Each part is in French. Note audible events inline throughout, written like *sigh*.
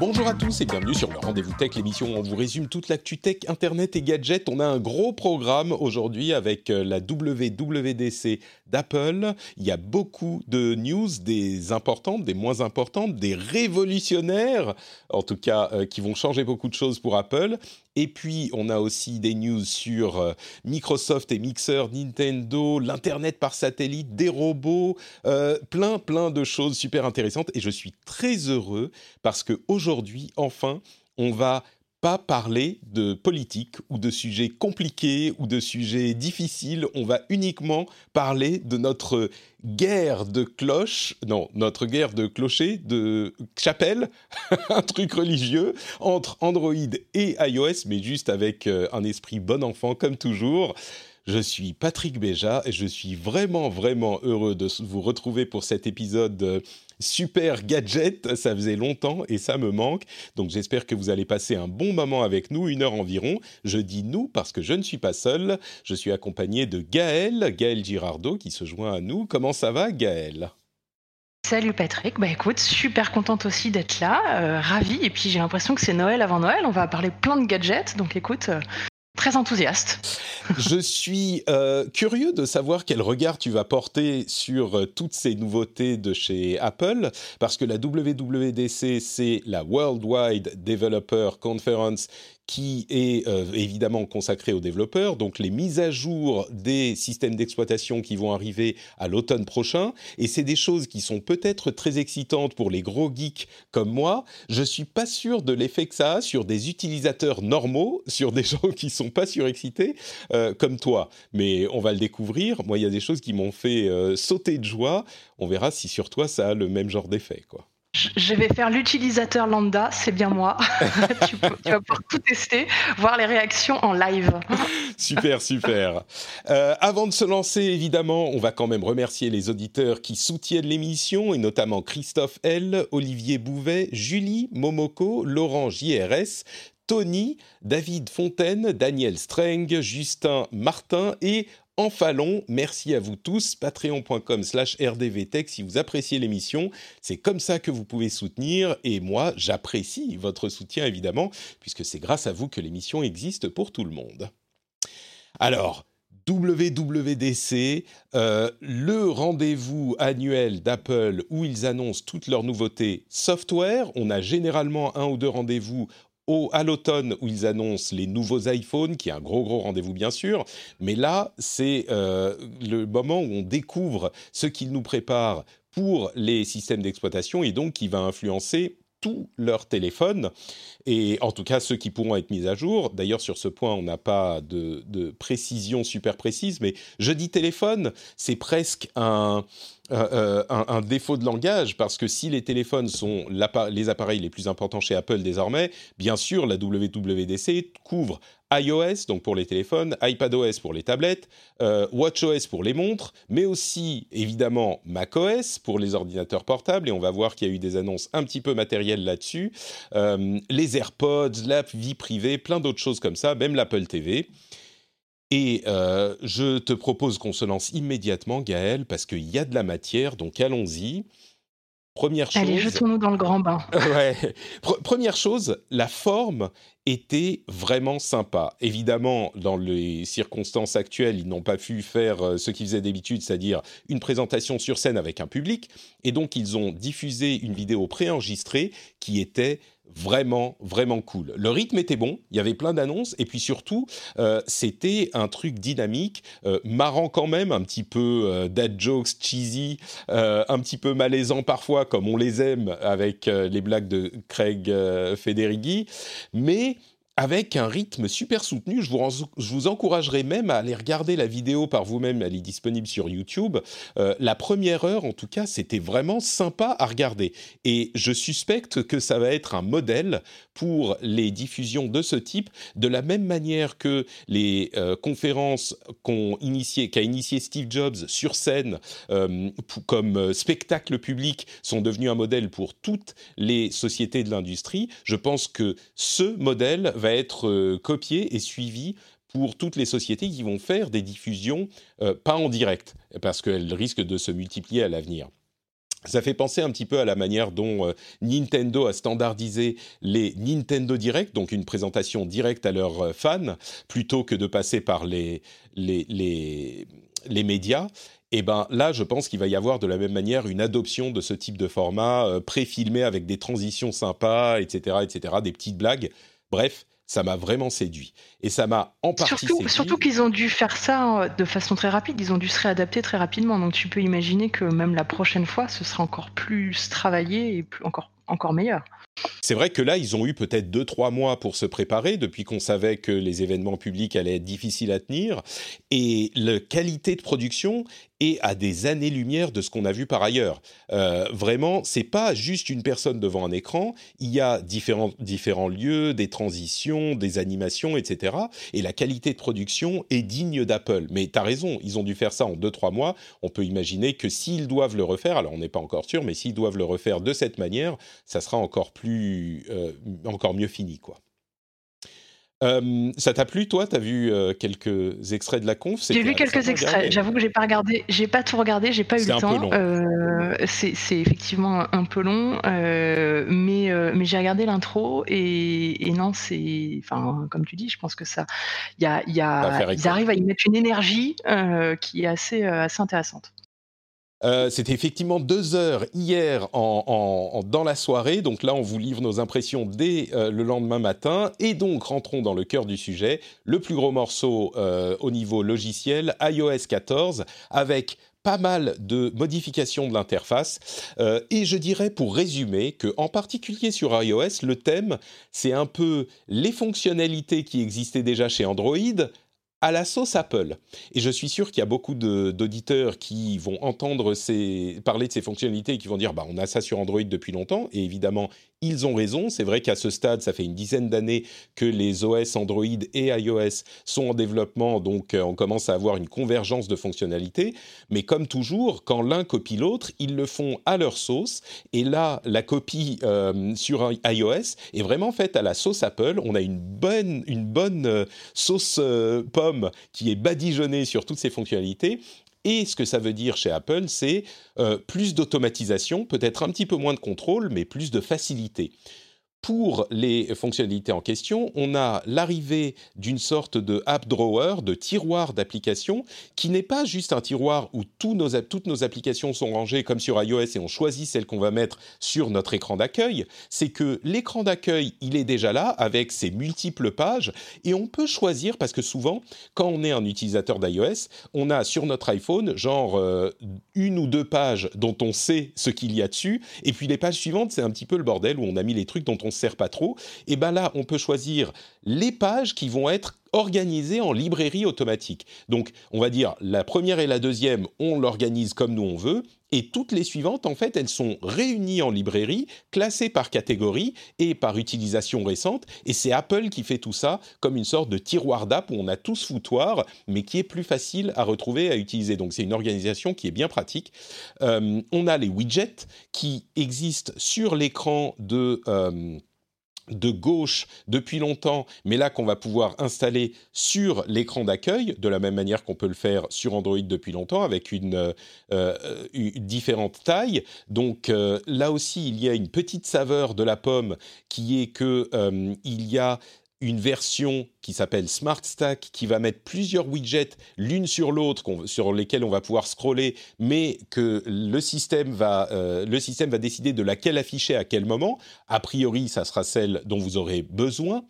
Bonjour à tous et bienvenue sur le Rendez-vous Tech, l'émission où on vous résume toute l'actu tech, internet et gadgets. On a un gros programme aujourd'hui avec euh, la WWDC d'Apple. Il y a beaucoup de news, des importantes, des moins importantes, des révolutionnaires, en tout cas, euh, qui vont changer beaucoup de choses pour Apple. Et puis, on a aussi des news sur euh, Microsoft et Mixer, Nintendo, l'Internet par satellite, des robots, euh, plein, plein de choses super intéressantes. Et je suis très heureux parce qu'aujourd'hui, enfin, on va pas parler de politique ou de sujets compliqués ou de sujets difficiles. On va uniquement parler de notre guerre de cloches, non, notre guerre de clochers, de chapelle, *laughs* un truc religieux entre Android et iOS, mais juste avec euh, un esprit bon enfant comme toujours. Je suis Patrick Béja et je suis vraiment, vraiment heureux de vous retrouver pour cet épisode euh, super gadget. Ça faisait longtemps et ça me manque. Donc j'espère que vous allez passer un bon moment avec nous, une heure environ. Je dis nous parce que je ne suis pas seul. Je suis accompagné de Gaël, Gaël Girardot qui se joint à nous. Comment ça va Gaël? Salut Patrick, bah écoute, super contente aussi d'être là, euh, ravie, et puis j'ai l'impression que c'est Noël avant Noël, on va parler plein de gadgets, donc écoute, euh, très enthousiaste. *laughs* Je suis euh, curieux de savoir quel regard tu vas porter sur euh, toutes ces nouveautés de chez Apple, parce que la WWDC, c'est la Worldwide Developer Conference qui est euh, évidemment consacré aux développeurs, donc les mises à jour des systèmes d'exploitation qui vont arriver à l'automne prochain, et c'est des choses qui sont peut-être très excitantes pour les gros geeks comme moi. Je suis pas sûr de l'effet que ça a sur des utilisateurs normaux, sur des *laughs* gens qui sont pas surexcités euh, comme toi, mais on va le découvrir. Moi, il y a des choses qui m'ont fait euh, sauter de joie. On verra si sur toi ça a le même genre d'effet, quoi. Je vais faire l'utilisateur lambda, c'est bien moi. *laughs* tu, vas pouvoir tout tester, voir les réactions en live. *laughs* super, super. Euh, avant de se lancer, évidemment, on va quand même remercier les auditeurs qui soutiennent l'émission, et notamment Christophe L, Olivier Bouvet, Julie Momoko, Laurent JRS, Tony, David Fontaine, Daniel Streng, Justin Martin et Enfalon. Merci à vous tous. Patreon.com slash rdvtech si vous appréciez l'émission. C'est comme ça que vous pouvez soutenir. Et moi, j'apprécie votre soutien, évidemment, puisque c'est grâce à vous que l'émission existe pour tout le monde. Alors, WWDC, euh, le rendez-vous annuel d'Apple où ils annoncent toutes leurs nouveautés software. On a généralement un ou deux rendez-vous à l'automne où ils annoncent les nouveaux iPhones, qui est un gros gros rendez-vous bien sûr, mais là c'est euh, le moment où on découvre ce qu'ils nous préparent pour les systèmes d'exploitation et donc qui va influencer tous leurs téléphones, et en tout cas ceux qui pourront être mis à jour. D'ailleurs, sur ce point, on n'a pas de, précision super précise, mais je dis téléphone, c'est presque un, euh, défaut de langage, parce que si les téléphones sont les appareils les plus importants chez Apple désormais, bien sûr, la WWDC couvre iOS, donc pour les téléphones, iPadOS pour les tablettes, euh, WatchOS pour les montres, mais aussi évidemment macOS pour les ordinateurs portables, et on va voir qu'il y a eu des annonces un petit peu matérielles là-dessus, euh, les AirPods, la vie privée, plein d'autres choses comme ça, même l'Apple TV. Et euh, je te propose qu'on se lance immédiatement, Gaël, parce qu'il y a de la matière, donc allons-y. Première chose. Allez, jetons-nous dans le grand bain. *laughs* ouais. première chose, la forme était vraiment sympa. Évidemment, dans les circonstances actuelles, ils n'ont pas pu faire euh, ce qu'ils faisaient d'habitude, c'est-à-dire une présentation sur scène avec un public. Et donc, ils ont diffusé une vidéo préenregistrée qui était vraiment, vraiment cool. Le rythme était bon, il y avait plein d'annonces, et puis surtout, euh, c'était un truc dynamique, euh, marrant quand même, un petit peu euh, dad jokes cheesy, euh, un petit peu malaisant parfois, comme on les aime avec les blagues de Craig Federighi, mais avec un rythme super soutenu. Je vous, je encouragerai même à aller regarder la vidéo par vous-même, elle est disponible sur YouTube. Euh, la première heure, en tout cas, c'était vraiment sympa à regarder. Et je suspecte que ça va être un modèle pour les diffusions de ce type, de la même manière que les euh, conférences qu'a initié, Steve Jobs sur scène euh, comme spectacle public sont devenus un modèle pour toutes les sociétés de l'industrie. Je pense que ce modèle va être euh, copié et suivi pour toutes les sociétés qui vont faire des diffusions euh, pas en direct, parce qu'elles risquent de se multiplier à l'avenir. Ça fait penser un petit peu à la manière dont euh, Nintendo a standardisé les Nintendo Direct, donc une présentation directe à leurs fans, plutôt que de passer par les, les, les, les médias. Et eh ben là, je pense qu'il va y avoir de la même manière une adoption de ce type de format pré-filmé avec des transitions sympas, etc., etc., des petites blagues. Bref, ça m'a vraiment séduit. Et ça m'a en partie surtout, séduit. Surtout qu'ils ont dû faire ça euh, de façon très rapide, ils ont dû se réadapter très rapidement. Donc tu peux imaginer que même la prochaine fois, ce sera encore plus travaillé et plus, encore, encore meilleur. C'est vrai que là, ils ont eu peut-être deux, trois mois pour se préparer depuis qu'on savait que les événements publics allaient être difficiles à tenir. Et la qualité de production est à des années-lumière de ce qu'on a vu par ailleurs. Euh, vraiment, c'est pas juste une personne devant un écran. Il y a différents, différents lieux, des transitions, des animations, etc. Et la qualité de production est digne d'Apple. Mais tu as raison, ils ont dû faire ça en deux, trois mois. On peut imaginer que s'ils doivent le refaire, alors on n'est pas encore sûr, mais s'ils doivent le refaire de cette manière, ça sera encore plus, euh, encore mieux fini, quoi. Euh, ça t'a plu, toi? T'as vu euh, quelques extraits de la conf? J'ai vu quelques extraits. J'avoue que j'ai pas regardé, j'ai pas tout regardé, j'ai pas eu le temps. Euh, c'est effectivement un peu long, mais mais j'ai regardé l'intro et, et, non, c'est, enfin, comme tu dis, je pense que ça, il y a, y a ils arrivent à y mettre une énergie qui est assez assez intéressante. Euh, c'était effectivement deux heures hier dans la soirée. Donc là, on vous livre nos impressions dès euh, le lendemain matin. Et donc, rentrons dans le cœur du sujet. Le plus gros morceau euh, au niveau logiciel, iOS 14, avec pas mal de modifications de l'interface. et je dirais, pour résumer, que en particulier sur iOS, le thème, c'est un peu les fonctionnalités qui existaient déjà chez Android à la sauce Apple. Et je suis sûr qu'il y a beaucoup d'auditeurs qui vont entendre parler de ces fonctionnalités et qui vont dire bah, on a ça sur Android depuis longtemps. Et évidemment, ils ont raison. C'est vrai qu'à ce stade, ça fait une dizaine d'années que les OS Android et iOS sont en développement, donc euh, on commence à avoir une convergence de fonctionnalités. Mais comme toujours, quand l'un copie l'autre, ils le font à leur sauce. Et là, la copie euh, sur iOS est vraiment faite à la sauce Apple. On a une bonne, une bonne euh, sauce qui est badigeonnée sur toutes ces fonctionnalités. Et ce que ça veut dire chez Apple, c'est euh, plus d'automatisation, peut-être un petit peu moins de contrôle, mais plus de facilité pour les fonctionnalités en question, on a l'arrivée d'une sorte de app drawer, de tiroir d'applications, qui n'est pas juste un tiroir où toutes nos applications sont rangées comme sur iOS et on choisit celle qu'on va mettre sur notre écran d'accueil. C'est que l'écran d'accueil, il est déjà là avec ses multiples pages et on peut choisir parce que souvent, quand on est un utilisateur d'iOS, on a sur notre iPhone genre euh, une ou deux pages dont on sait ce qu'il y a dessus et puis les pages suivantes, c'est un petit peu le bordel où on a mis les trucs dont on sert pas trop, et ben là, on peut choisir les pages qui vont être organisées en librairie automatique. Donc, on va dire la première et la deuxième, on l'organise comme nous on veut, et toutes les suivantes, en fait, elles sont réunies en librairie, classées par catégorie et par utilisation récente. Et c'est Apple qui fait tout ça comme une sorte de tiroir d'app où on a tout ce foutoir, mais qui est plus facile à retrouver et à utiliser. Donc c'est une organisation qui est bien pratique. Euh, on a les widgets qui existent sur l'écran de... Euh, de gauche depuis longtemps, mais là qu'on va pouvoir installer sur l'écran d'accueil, de la même manière qu'on peut le faire sur Android depuis longtemps, avec une, euh, euh, différente taille. Donc euh, là aussi, il y a une petite saveur de la pomme qui est que il y a une version qui s'appelle Smart Stack qui va mettre plusieurs widgets l'une sur l'autre sur lesquels on va pouvoir scroller, mais que le système va euh, le système va décider de laquelle afficher à quel moment. A priori, ça sera celle dont vous aurez besoin.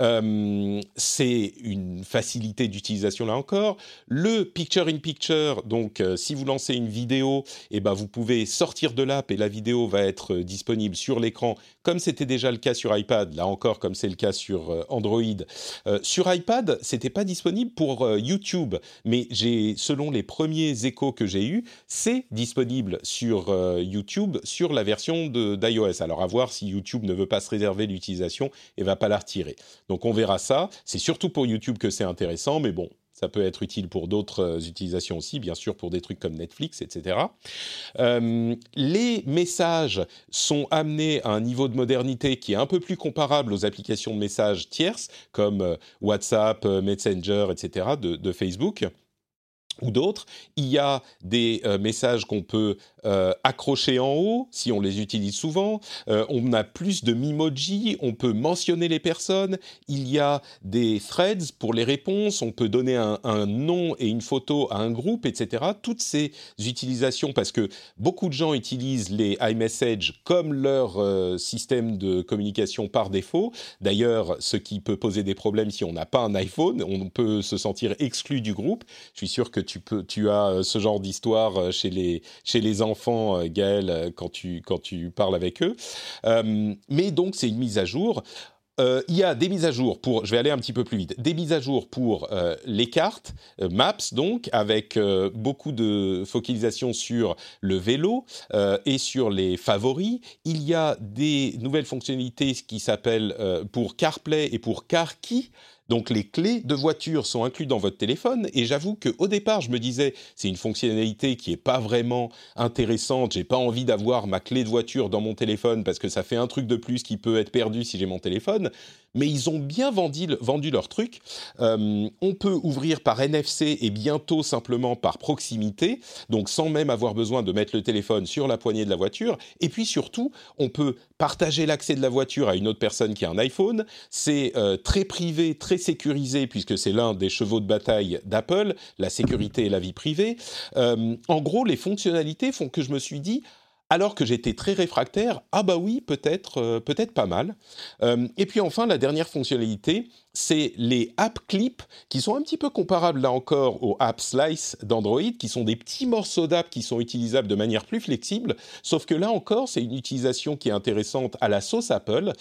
Euh, c'est une facilité d'utilisation là encore. Le picture in picture, donc euh, si vous lancez une vidéo, eh ben vous pouvez sortir de l'app et la vidéo va être disponible sur l'écran, comme c'était déjà le cas sur iPad. Là encore, comme c'est le cas sur Android. sur iPad, c'était pas disponible pour YouTube, mais j'ai, selon les premiers échos que j'ai eus, c'est disponible sur YouTube sur la version d'iOS. Alors à voir si YouTube ne veut pas se réserver l'utilisation et va pas la retirer. Donc on verra ça. C'est surtout pour YouTube que c'est intéressant, mais bon, ça peut être utile pour d'autres euh, utilisations aussi, bien sûr pour des trucs comme Netflix, etc. Euh, les messages sont amenés à un niveau de modernité qui est un peu plus comparable aux applications de messages tierces comme euh, WhatsApp, Messenger, etc. de Facebook ou d'autres. Il y a des messages qu'on peut euh, accrochés en haut, si on les utilise souvent. Euh, on a plus de Mimoji, on peut mentionner les personnes. Il y a des threads pour les réponses, on peut donner un, nom et une photo à un groupe, etc. Toutes ces utilisations, parce que beaucoup de gens utilisent les iMessage comme leur euh, système de communication par défaut. D'ailleurs, ce qui peut poser des problèmes si on n'a pas un iPhone, on peut se sentir exclu du groupe. Je suis sûr que tu, peux, tu as ce genre d'histoire chez les, chez les enfants enfants, euh, Gaël, euh, quand tu, quand tu parles avec eux. Euh, mais donc, c'est une mise à jour. il y a des mises à jour pour, je vais aller un petit peu plus vite, des mises à jour pour les cartes, Maps donc, avec beaucoup de focalisation sur le vélo et sur les favoris. Il y a des nouvelles fonctionnalités qui s'appellent pour CarPlay et pour CarKey. Donc les clés de voiture sont incluses dans votre téléphone et j'avoue qu'au départ je me disais c'est une fonctionnalité qui est pas vraiment intéressante, j'ai pas envie d'avoir ma clé de voiture dans mon téléphone parce que ça fait un truc de plus qui peut être perdu si j'ai mon téléphone mais ils ont bien vendu, leur truc. Euh, on peut ouvrir par NFC et bientôt simplement par proximité, donc sans même avoir besoin de mettre le téléphone sur la poignée de la voiture. Et puis surtout, on peut partager l'accès de la voiture à une autre personne qui a un iPhone. C'est euh, très privé, très sécurisé, puisque c'est l'un des chevaux de bataille d'Apple, la sécurité et la vie privée. Euh, en gros, les fonctionnalités font que je me suis dit, alors que j'étais très réfractaire, ah bah oui, peut-être, euh, peut-être pas mal. Euh, et puis enfin, la dernière fonctionnalité, c'est les app clips qui sont un petit peu comparables là encore aux app slice d'Android, qui sont des petits morceaux d'app qui sont utilisables de manière plus flexible, sauf que là encore, c'est une utilisation qui est intéressante à la sauce Apple.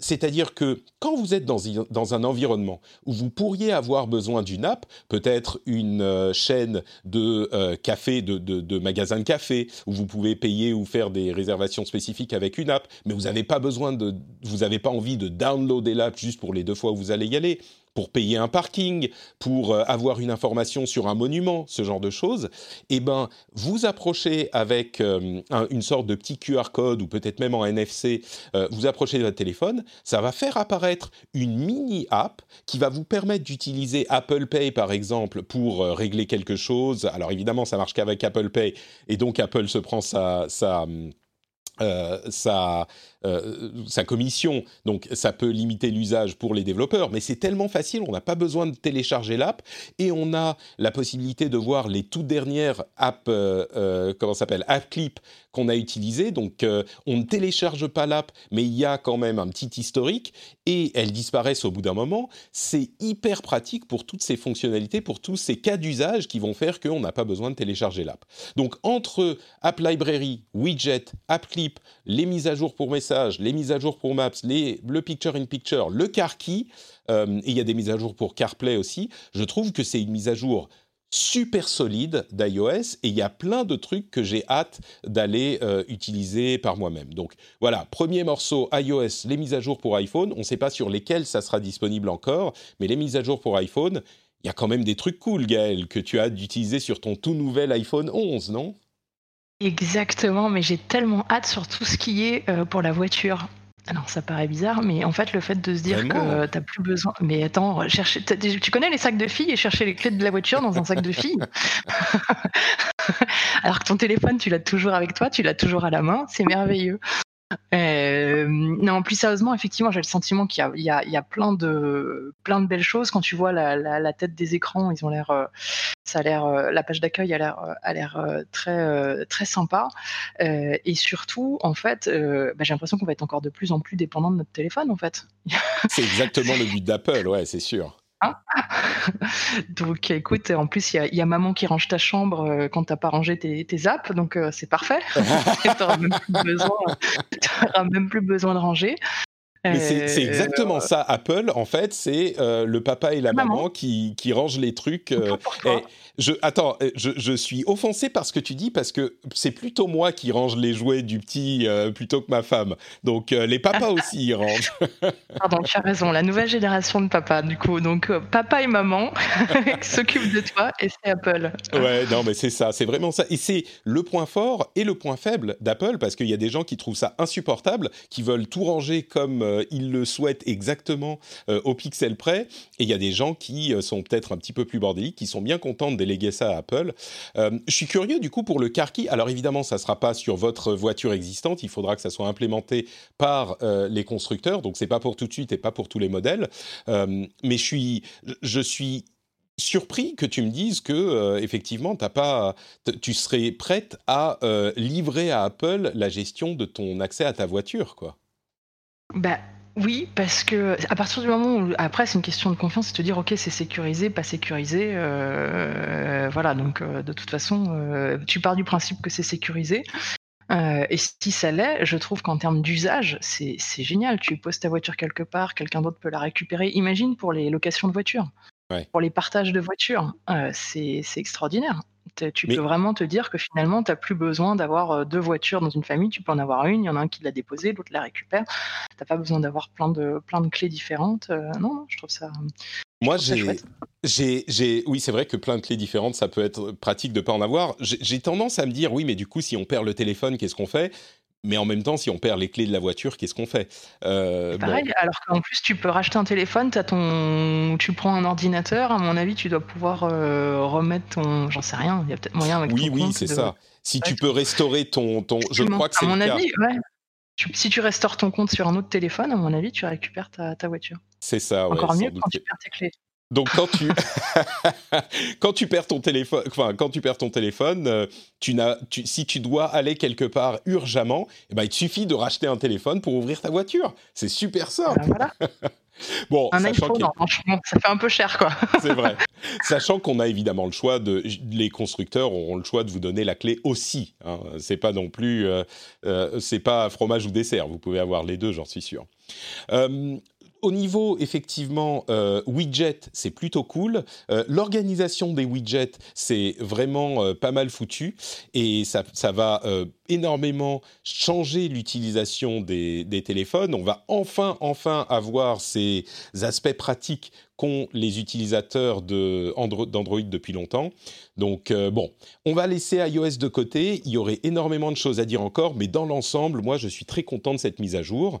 C'est-à-dire que quand vous êtes dans, un environnement où vous pourriez avoir besoin d'une app, peut-être une euh, chaîne de euh, café, de, de, magasins de café, où vous pouvez payer ou faire des réservations spécifiques avec une app, mais vous n'avez pas besoin de, vous n'avez pas envie de downloader l'app juste pour les deux fois où vous allez aller pour payer un parking, pour euh, avoir une information sur un monument, ce genre de choses, eh ben, vous approchez avec euh, une sorte de petit QR code ou peut-être même en NFC, euh, vous approchez de votre téléphone, ça va faire apparaître une mini app qui va vous permettre d'utiliser Apple Pay par exemple pour régler quelque chose. Alors évidemment, ça marche qu'avec Apple Pay et donc Apple se prend sa, sa sa, euh, sa commission, donc ça peut limiter l'usage pour les développeurs, mais c'est tellement facile, on n'a pas besoin de télécharger l'app et on a la possibilité de voir les toutes dernières apps, euh, euh, comment s'appelle, app clip qu'on a utilisées. Donc on ne télécharge pas l'app, mais il y a quand même un petit historique et elles disparaissent au bout d'un moment. C'est hyper pratique pour toutes ces fonctionnalités, pour tous ces cas d'usage qui vont faire qu'on n'a pas besoin de télécharger l'app. Donc entre App Library, Widget, App Clip, les mises à jour pour messages, les mises à jour pour Maps, les, le Picture in Picture, le Car Key, euh, il y a des mises à jour pour CarPlay aussi. Je trouve que c'est une mise à jour super solide d'iOS et il y a plein de trucs que j'ai hâte d'aller euh, utiliser par moi-même. Donc voilà, premier morceau iOS, les mises à jour pour iPhone. On ne sait pas sur lesquelles ça sera disponible encore, mais les mises à jour pour iPhone, il y a quand même des trucs cool, Gaël, que tu as d'utiliser sur ton tout nouvel iPhone 11, non? Exactement, mais j'ai tellement hâte sur tout ce qui est euh, pour la voiture. Alors ça paraît bizarre, mais en fait le fait de se dire que t'as plus besoin. Mais attends, chercher... tu connais les sacs de filles et chercher les clés de la voiture dans un sac de filles? *laughs* Alors que ton téléphone, tu l'as toujours avec toi, tu l'as toujours à la main, c'est merveilleux. Euh, non, plus sérieusement, effectivement, j'ai le sentiment qu'il y, y, a, plein de plein de belles choses quand tu vois la, tête des écrans. Ils ont l'air, euh, ça a l'air, la page d'accueil a l'air, a très, très sympa. et surtout, en fait, bah, j'ai l'impression qu'on va être encore de plus en plus dépendant de notre téléphone, en fait. c'est exactement le but d'Apple, ouais, c'est sûr. Hein *laughs* donc écoute, en plus il y, a maman qui range ta chambre euh, quand t'as pas rangé tes, apps, donc euh, c'est parfait. *laughs* *laughs* t'auras même, même plus besoin de ranger. Mais c'est euh, exactement ça, Apple, en fait, c'est euh, le papa et la maman, qui, qui, rangent les trucs. Euh, je, attends, je, je, suis offensé par ce que tu dis, parce que c'est plutôt moi qui range les jouets du petit plutôt que ma femme. Donc les papas *laughs* aussi y rangent. Pardon, tu as raison, la nouvelle génération de papa, du coup. Donc papa et maman *laughs* s'occupent de toi et c'est Apple. Ouais, non, mais c'est ça, c'est vraiment ça. Et c'est le point fort et le point faible d'Apple, parce qu'il y a des gens qui trouvent ça insupportable, qui veulent tout ranger comme euh, ils le souhaitent exactement euh, au pixel près. Et il y a des gens qui euh, sont peut-être un petit peu plus bordéliques, qui sont bien contents de déléguer ça à Apple. je suis curieux du coup pour le car key. Alors évidemment, ça ne sera pas sur votre voiture existante. Il faudra que ça soit implémenté par les constructeurs. Donc c'est pas pour tout de suite et pas pour tous les modèles. mais je suis, je suis surpris que tu me dises que effectivement pas, tu serais prête à livrer à Apple la gestion de ton accès à ta voiture, quoi. Bah oui, parce que à partir du moment où après c'est une question de confiance, c'est de dire ok c'est sécurisé, pas sécurisé, euh, voilà donc euh, de toute façon euh, tu pars du principe que c'est sécurisé. et si ça l'est, je trouve qu'en termes d'usage, c'est génial. Tu poses ta voiture quelque part, quelqu'un d'autre peut la récupérer. Imagine pour les locations de voitures, pour les partages de voitures, c'est extraordinaire. Tu peux vraiment te dire que finalement, tu n'as plus besoin d'avoir deux voitures dans une famille. Tu peux en avoir une, il y en a un qui l'a déposée, l'autre la récupère. Tu n'as pas besoin d'avoir plein de, plein de clés différentes. non, je trouve ça. Moi, j'ai, j'ai, oui, c'est vrai que plein de clés différentes, ça peut être pratique de pas en avoir. J'ai tendance à me dire, oui, mais du coup, si on perd le téléphone, qu'est-ce qu'on fait? Mais en même temps, si on perd les clés de la voiture, qu'est-ce qu'on fait? Euh, Pareil, alors qu'en plus, tu peux racheter un téléphone, as ton... tu prends un ordinateur, à mon avis, tu dois pouvoir euh, remettre ton. J'en sais rien, il y a peut-être moyen avec Oui, oui, c'est ça. Si tu peux restaurer ton. ton... Je crois que c'est. À mon avis, ouais. Si tu restaures ton compte sur un autre téléphone, à mon avis, tu récupères ta, ta voiture. C'est ça, ouais, Encore mieux quand tu perds tes clés. Donc quand tu *laughs* quand tu perds ton téléphone, enfin quand tu perds ton téléphone, euh, tu n'as, si tu dois aller quelque part urgemment, eh ben il te suffit de racheter un téléphone pour ouvrir ta voiture. C'est super simple. Ben *laughs* bon, un iPhone, franchement, ça fait un peu cher quoi. *laughs* C'est vrai. Sachant qu'on a évidemment le choix de, les constructeurs auront le choix de vous donner la clé aussi. Hein. C'est pas non plus, euh, euh, c'est pas fromage ou dessert. Vous pouvez avoir les deux, j'en suis sûr. Euh, au niveau effectivement euh, widget, c'est plutôt cool. Euh, l'organisation des widgets, c'est vraiment euh, pas mal foutu et ça, ça va énormément changer l'utilisation des, téléphones. On va enfin, enfin avoir ces aspects pratiques qu'ont les utilisateurs d'Android depuis longtemps. Donc bon, on va laisser iOS de côté. Il y aurait énormément de choses à dire encore, mais dans l'ensemble, moi, je suis très content de cette mise à jour.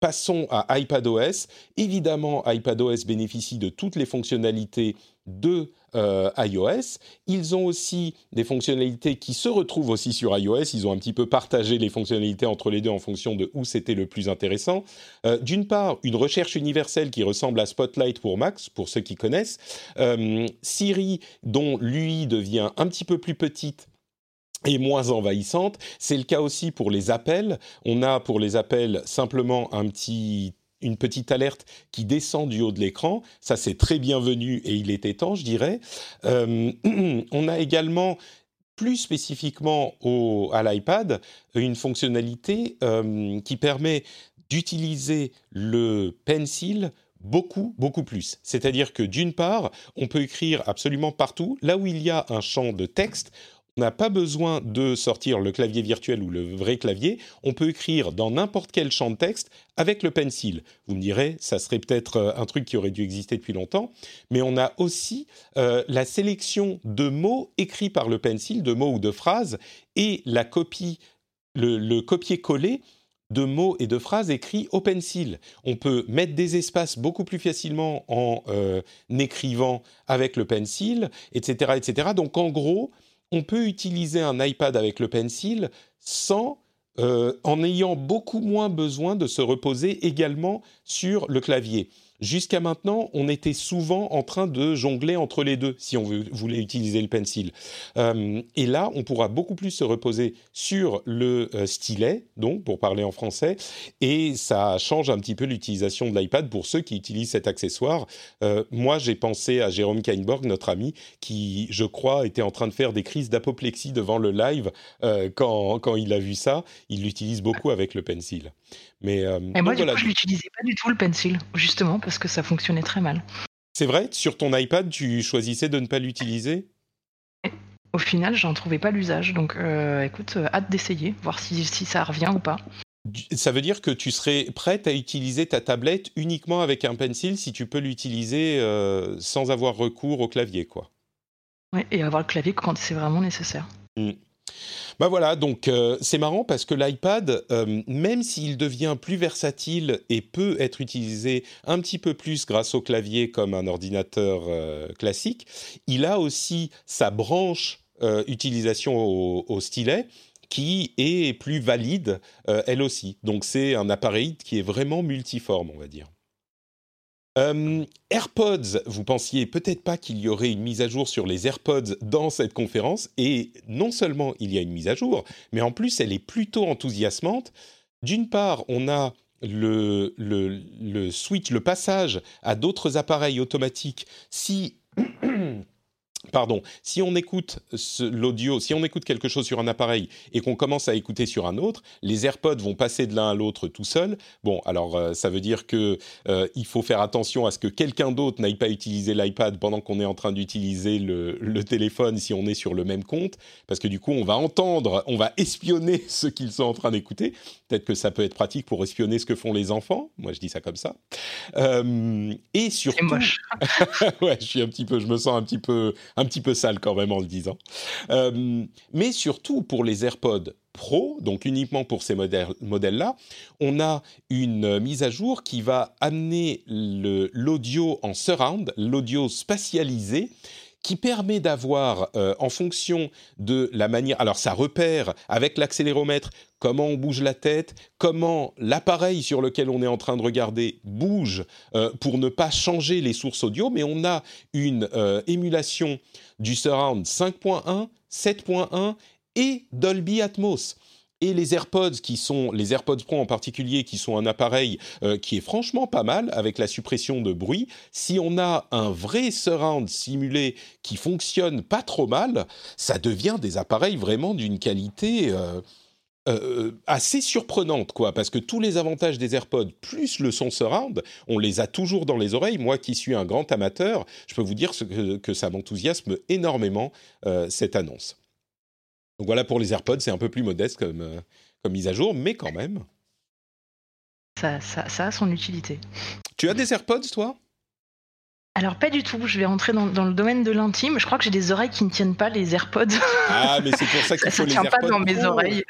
Passons à iPadOS. Évidemment, iPadOS bénéficie de toutes les fonctionnalités de euh, iOS. Ils ont aussi des fonctionnalités qui se retrouvent aussi sur iOS. Ils ont un petit peu partagé les fonctionnalités entre les deux en fonction de où c'était le plus intéressant. Euh, d'une part, une recherche universelle qui ressemble à Spotlight pour Max, pour ceux qui connaissent. Euh, Siri, dont l'UI devient un petit peu plus petite et moins envahissante. C'est le cas aussi pour les appels. On a pour les appels simplement une petite alerte qui descend du haut de l'écran. Ça, c'est très bienvenu et il était temps, je dirais. Euh, *clears throat* on a également plus spécifiquement au, à l'iPad, une fonctionnalité euh, qui permet d'utiliser le pencil beaucoup, beaucoup plus. C'est-à-dire que d'une part, on peut écrire absolument partout. Là où il y a un champ de texte, on n'a pas besoin de sortir le clavier virtuel ou le vrai clavier. On peut écrire dans n'importe quel champ de texte avec le pencil. Vous me direz, ça serait peut-être euh, un truc qui aurait dû exister depuis longtemps, mais on a aussi euh, la sélection de mots écrits par le pencil, de mots ou de phrases, et la copie, le, copier-coller de mots et de phrases écrits au pencil. On peut mettre des espaces beaucoup plus facilement en euh, écrivant avec le pencil, etc., etc. Donc en gros, on peut utiliser un iPad avec le pencil sans euh, en ayant beaucoup moins besoin de se reposer également sur le clavier. Jusqu'à maintenant, on était souvent en train de jongler entre les deux si on voulait utiliser le pencil. Euh, et là, on pourra beaucoup plus se reposer sur le euh, stylet, donc pour parler en français, et ça change un petit peu l'utilisation de l'iPad pour ceux qui utilisent cet accessoire. Euh, moi, j'ai pensé à Jérôme Kainborg, notre ami, qui, je crois, était en train de faire des crises d'apoplexie devant le live quand, quand il a vu ça. Il l'utilise beaucoup avec le pencil. Mais, euh, Et moi, du coup, je n'utilisais pas du tout le pencil, justement, parce que ça fonctionnait très mal. C'est vrai Sur ton iPad, tu choisissais de ne pas l'utiliser? Au final, j'en trouvais pas l'usage. Donc, euh, écoute, euh, hâte d'essayer, voir si, si ça revient ou pas. Ça veut dire que tu serais prête à utiliser ta tablette uniquement avec un pencil si tu peux l'utiliser sans avoir recours au clavier, quoi? Oui, et avoir le clavier quand c'est vraiment nécessaire. Mmh. Bah voilà, donc euh, c'est marrant parce que l'iPad, euh, même s'il devient plus versatile et peut être utilisé un petit peu plus grâce au clavier comme un ordinateur euh, classique, il a aussi sa branche utilisation au, stylet qui est plus valide elle aussi. Donc c'est un appareil qui est vraiment multiforme, on va dire. Euh, AirPods, vous pensiez peut-être pas qu'il y aurait une mise à jour sur les AirPods dans cette conférence, et non seulement il y a une mise à jour, mais en plus elle est plutôt enthousiasmante. D'une part, on a le, le, le switch, le passage à d'autres appareils automatiques si *clears throat* pardon, si on écoute l'audio, si on écoute quelque chose sur un appareil et qu'on commence à écouter sur un autre, les AirPods vont passer de l'un à l'autre tout seul. Bon, alors euh, ça veut dire que euh, il faut faire attention à ce que quelqu'un d'autre n'aille pas utiliser l'iPad pendant qu'on est en train d'utiliser le, le, téléphone si on est sur le même compte, parce que du coup on va entendre, on va espionner *laughs* ce qu'ils sont en train d'écouter. Peut-être que ça peut être pratique pour espionner ce que font les enfants. Moi je dis ça comme ça. Euh, et surtout, moche. *laughs* ouais, je suis un petit peu, je me sens un petit peu *laughs* un petit peu sale quand même en le disant. Euh, mais surtout pour les AirPods Pro, donc uniquement pour ces modèles-là, on a une mise à jour qui va amener l'audio en surround, l'audio spatialisé, qui permet d'avoir, euh, en fonction de la manière, alors ça repère avec l'accéléromètre comment on bouge la tête, comment l'appareil sur lequel on est en train de regarder bouge euh, pour ne pas changer les sources audio, mais on a une euh, émulation du surround 5.1, 7.1 et Dolby Atmos et les AirPods qui sont les AirPods Pro en particulier qui sont un appareil euh, qui est franchement pas mal avec la suppression de bruit si on a un vrai surround simulé qui fonctionne pas trop mal ça devient des appareils vraiment d'une qualité euh, euh, assez surprenante, quoi, parce que tous les avantages des AirPods, plus le son surround, on les a toujours dans les oreilles. Moi qui suis un grand amateur, je peux vous dire que, que ça m'enthousiasme énormément, cette annonce. Donc voilà pour les AirPods, c'est un peu plus modeste comme, euh, comme mise à jour, mais quand même. Ça, ça, ça a son utilité. Tu as des AirPods, toi? Alors pas du tout, je vais rentrer dans, le domaine de l'intime. Je crois que j'ai des oreilles qui ne tiennent pas les AirPods. Ah, mais c'est pour ça qu'il faut les AirPods. Ça tient pas dans mes oreilles.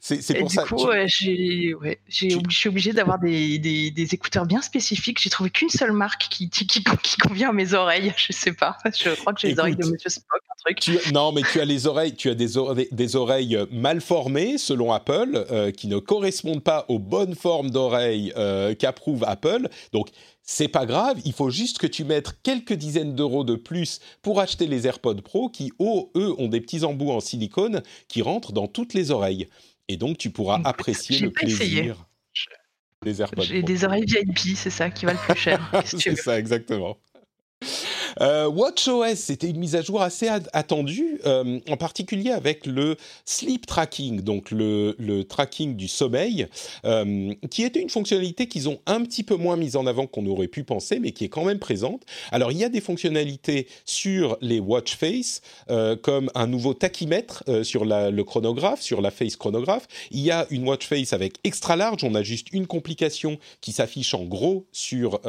C'est pour du coup, j'ai, ouais, je suis obligée d'avoir des, des, écouteurs bien spécifiques. J'ai trouvé qu'une seule marque qui, qui, qui, convient à mes oreilles. *laughs* Je sais pas. Je crois que j'ai les oreilles de Monsieur Spock, truc. Tu, non, mais tu as les oreilles, tu as des, oreilles, des oreilles mal formées selon Apple, euh, qui ne correspondent pas aux bonnes formes d'oreilles euh, qu'approuve Apple. Donc c'est pas grave, il faut juste que tu mettes quelques dizaines d'euros de plus pour acheter les AirPods Pro qui, oh, eux, ont des petits embouts en silicone qui rentrent dans toutes les oreilles. Et donc, tu pourras apprécier le plaisir des AirPods J'ai des oreilles VIP, c'est ça qui va le plus cher. *laughs* c'est ça, exactement. Euh, WatchOS, c'était une mise à jour assez attendue, euh, en particulier avec le sleep tracking, donc le, tracking du sommeil, euh, qui était une fonctionnalité qu'ils ont un petit peu moins mise en avant qu'on aurait pu penser, mais qui est quand même présente. Alors, il y a des fonctionnalités sur les watch face, comme un nouveau tachymètre sur le chronographe, sur la face chronographe. Il y a une watch face avec extra large, on a juste une complication qui s'affiche en gros sur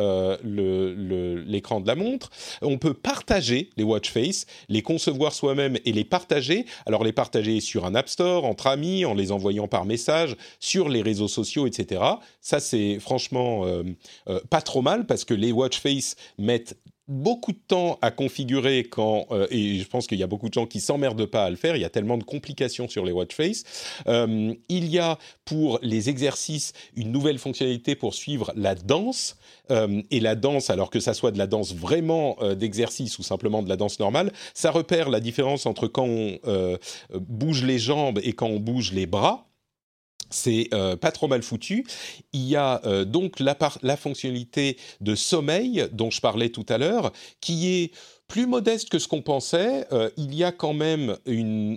l'écran de la montre. On peut partager les watch face, les concevoir soi-même et les partager. Alors les partager sur un App Store, entre amis, en les envoyant par message, sur les réseaux sociaux, etc. Ça c'est franchement euh, euh, pas trop mal parce que les watch face mettent beaucoup de temps à configurer quand euh, et je pense qu'il y a beaucoup de gens qui s'emmerdent pas à le faire. Il y a tellement de complications sur les watch face. Euh, il y a pour les exercices une nouvelle fonctionnalité pour suivre la danse euh, et la danse, alors que ça soit de la danse vraiment d'exercice ou simplement de la danse normale, ça repère la différence entre quand on bouge les jambes et quand on bouge les bras c'est euh, pas trop mal foutu. Il y a euh, donc la, la, fonctionnalité de sommeil dont je parlais tout à l'heure, qui est plus modeste que ce qu'on pensait. Euh, il y a quand même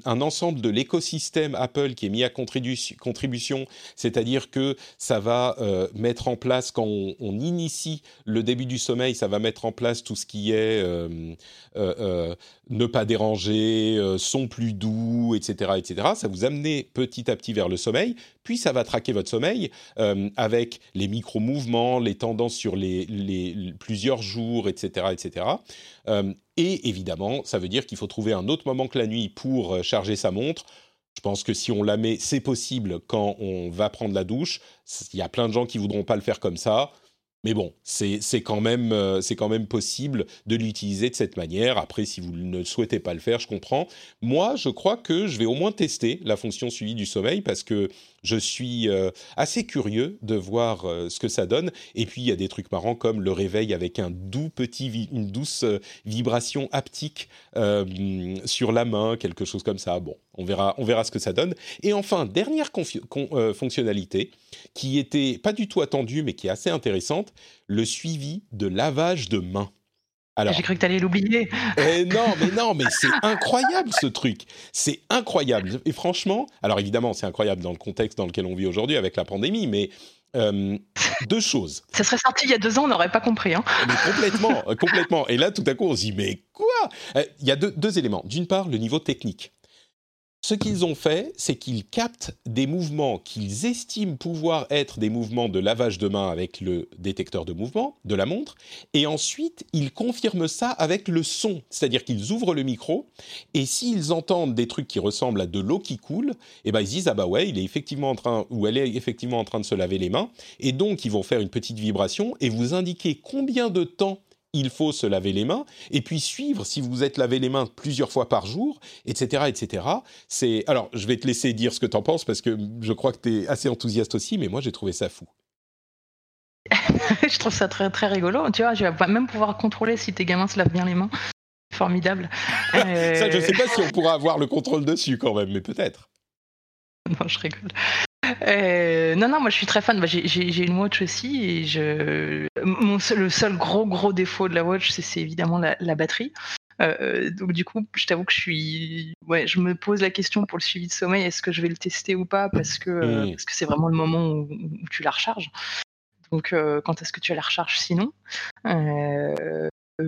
un ensemble de l'écosystème Apple qui est mis à contribution, c'est-à-dire que ça va euh, mettre en place, quand on, initie le début du sommeil, ça va mettre en place tout ce qui est euh, ne pas déranger, son plus doux, etc., etc. Ça vous amener petit à petit vers le sommeil, puis ça va traquer votre sommeil avec les micro-mouvements, les tendances sur les, les, plusieurs jours, etc., etc. Euh, et évidemment, ça veut dire qu'il faut trouver un autre moment que la nuit pour euh, charger sa montre. Je pense que si on la met, c'est possible quand on va prendre la douche. Il y a plein de gens qui voudront pas le faire comme ça. Mais bon, c'est quand, même, euh, quand même possible de l'utiliser de cette manière. Après, si vous ne souhaitez pas le faire, je comprends. Moi, je crois que je vais au moins tester la fonction suivi du sommeil parce que je suis euh, assez curieux de voir euh, ce que ça donne. Et puis, il y a des trucs marrants comme le réveil avec une douce euh, vibration haptique sur la main, quelque chose comme ça. Bon, on verra, ce que ça donne. Et enfin, dernière fonctionnalité qui était pas du tout attendue, mais qui est assez intéressante, le suivi de lavage de main. J'ai cru que tu allais l'oublier. Eh non, mais non, mais c'est incroyable ce truc. C'est incroyable. Et franchement, alors évidemment, c'est incroyable dans le contexte dans lequel on vit aujourd'hui avec la pandémie, mais euh, deux choses. *laughs* Ça serait sorti il y a deux ans, on n'aurait pas compris. Hein. Mais complètement, complètement. Et là, tout à coup, on se dit, mais quoi? Euh, Il y a deux éléments. D'une part, le niveau technique. Ce qu'ils ont fait, c'est qu'ils captent des mouvements qu'ils estiment pouvoir être des mouvements de lavage de main avec le détecteur de mouvement de la montre, et ensuite ils confirment ça avec le son, c'est-à-dire qu'ils ouvrent le micro, et s'ils entendent des trucs qui ressemblent à de l'eau qui coule, eh ben ils disent ah bah ouais, il est effectivement en train ou elle est effectivement en train de se laver les mains, et donc ils vont faire une petite vibration et vous indiquer combien de temps il faut se laver les mains, et puis suivre si vous êtes lavé les mains plusieurs fois par jour, etc., etc. C'est alors, je vais te laisser dire ce que tu en penses parce que je crois que tu es assez enthousiaste aussi, mais moi j'ai trouvé ça fou. *laughs* je trouve ça très très rigolo. Tu vois, je vais même pouvoir contrôler si tes gamins se lavent bien les mains. Formidable. *laughs* ça, je sais pas si on pourra avoir le contrôle dessus quand même, mais peut-être. Non, je rigole. Euh, non, non, moi je suis très fan. Bah, j'ai une watch aussi et je, mon le seul gros gros défaut de la watch, c'est évidemment la, batterie. Euh, donc du coup, je t'avoue que je suis, ouais, je me pose la question pour le suivi de sommeil, est-ce que je vais le tester ou pas, parce que euh, mm. parce que c'est vraiment le moment où, tu la recharges. Donc quand est-ce que tu la recharges sinon?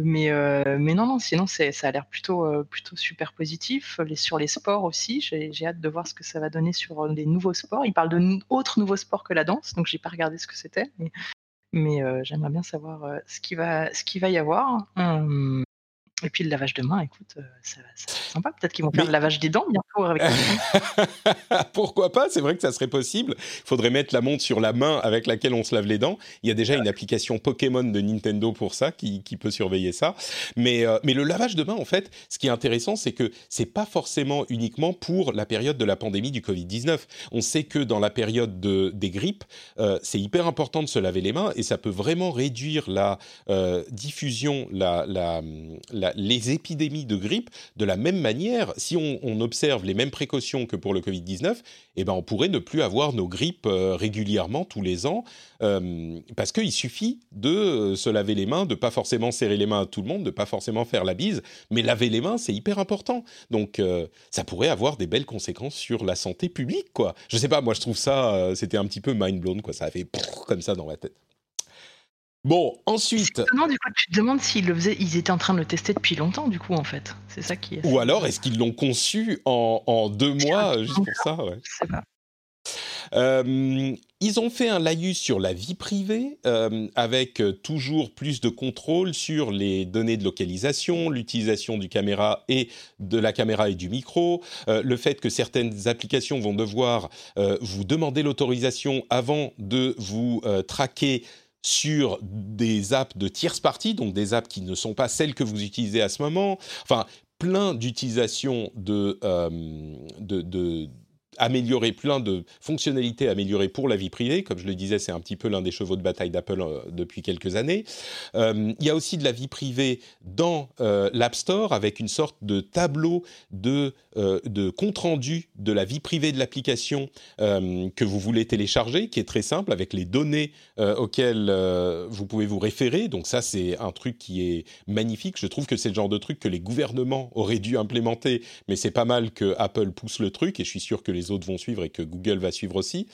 Mais, euh, mais non, non, sinon ça a l'air plutôt, euh, plutôt super positif. Sur les sports aussi, j'ai hâte de voir ce que ça va donner sur les nouveaux sports. Il parle d'autres nouveaux sports que la danse, donc j'ai pas regardé ce que c'était, mais, euh, j'aimerais bien savoir ce qu'il va y avoir. Hum, et puis le lavage de main, écoute, euh, va être sympa. Peut-être qu'ils vont faire le lavage des dents bientôt avec *laughs* Pourquoi pas? C'est vrai que ça serait possible. Il faudrait mettre la montre sur la main avec laquelle on se lave les dents. Il y a déjà une application Pokémon de Nintendo pour ça qui, peut surveiller ça. Mais, euh, mais le lavage de main, en fait, ce qui est intéressant, c'est que c'est pas forcément uniquement pour la période de la pandémie du Covid-19. On sait que dans la période de, des grippes, euh, c'est hyper important de se laver les mains et ça peut vraiment réduire la diffusion, la, la, la les épidémies de grippe de la même manière. Si on, observe les mêmes précautions que pour le Covid-19, eh ben on pourrait ne plus avoir nos grippes euh, régulièrement tous les ans, euh, parce qu'il suffit de euh, se laver les mains, de pas forcément serrer les mains à tout le monde, de pas forcément faire la bise, mais laver les mains, c'est hyper important. Donc ça pourrait avoir des belles conséquences sur la santé publique, quoi. Je sais pas, moi je trouve ça, c'était un petit peu mind blown, quoi. Ça a fait comme ça dans ma tête. Bon, ensuite. Non, du coup, tu te demandes s'ils le faisaient, ils étaient en train de le tester depuis longtemps, du coup, en fait. C'est ça qui est. Ou alors, est-ce qu'ils l'ont conçu en, deux mois, juste pour ça ouais. Je sais pas. Euh, ils ont fait un laïus sur la vie privée, euh, avec euh, toujours plus de contrôle sur les données de localisation, l'utilisation du caméra et de la caméra et du micro, le fait que certaines applications vont devoir vous demander l'autorisation avant de vous traquer sur des apps de tierce partie, donc des apps qui ne sont pas celles que vous utilisez à ce moment. Enfin, plein d'utilisations de, de, de améliorer plein de fonctionnalités améliorées pour la vie privée. Comme je le disais, c'est un petit peu l'un des chevaux de bataille d'Apple euh, depuis quelques années. Euh, il y a aussi de la vie privée dans euh, l'App Store avec une sorte de tableau de, de compte-rendu de la vie privée de l'application que vous voulez télécharger, qui est très simple avec les données auxquelles vous pouvez vous référer. Donc ça, c'est un truc qui est magnifique. Je trouve que c'est le genre de truc que les gouvernements auraient dû implémenter, mais c'est pas mal que Apple pousse le truc et je suis sûr que les les autres vont suivre et que Google va suivre aussi.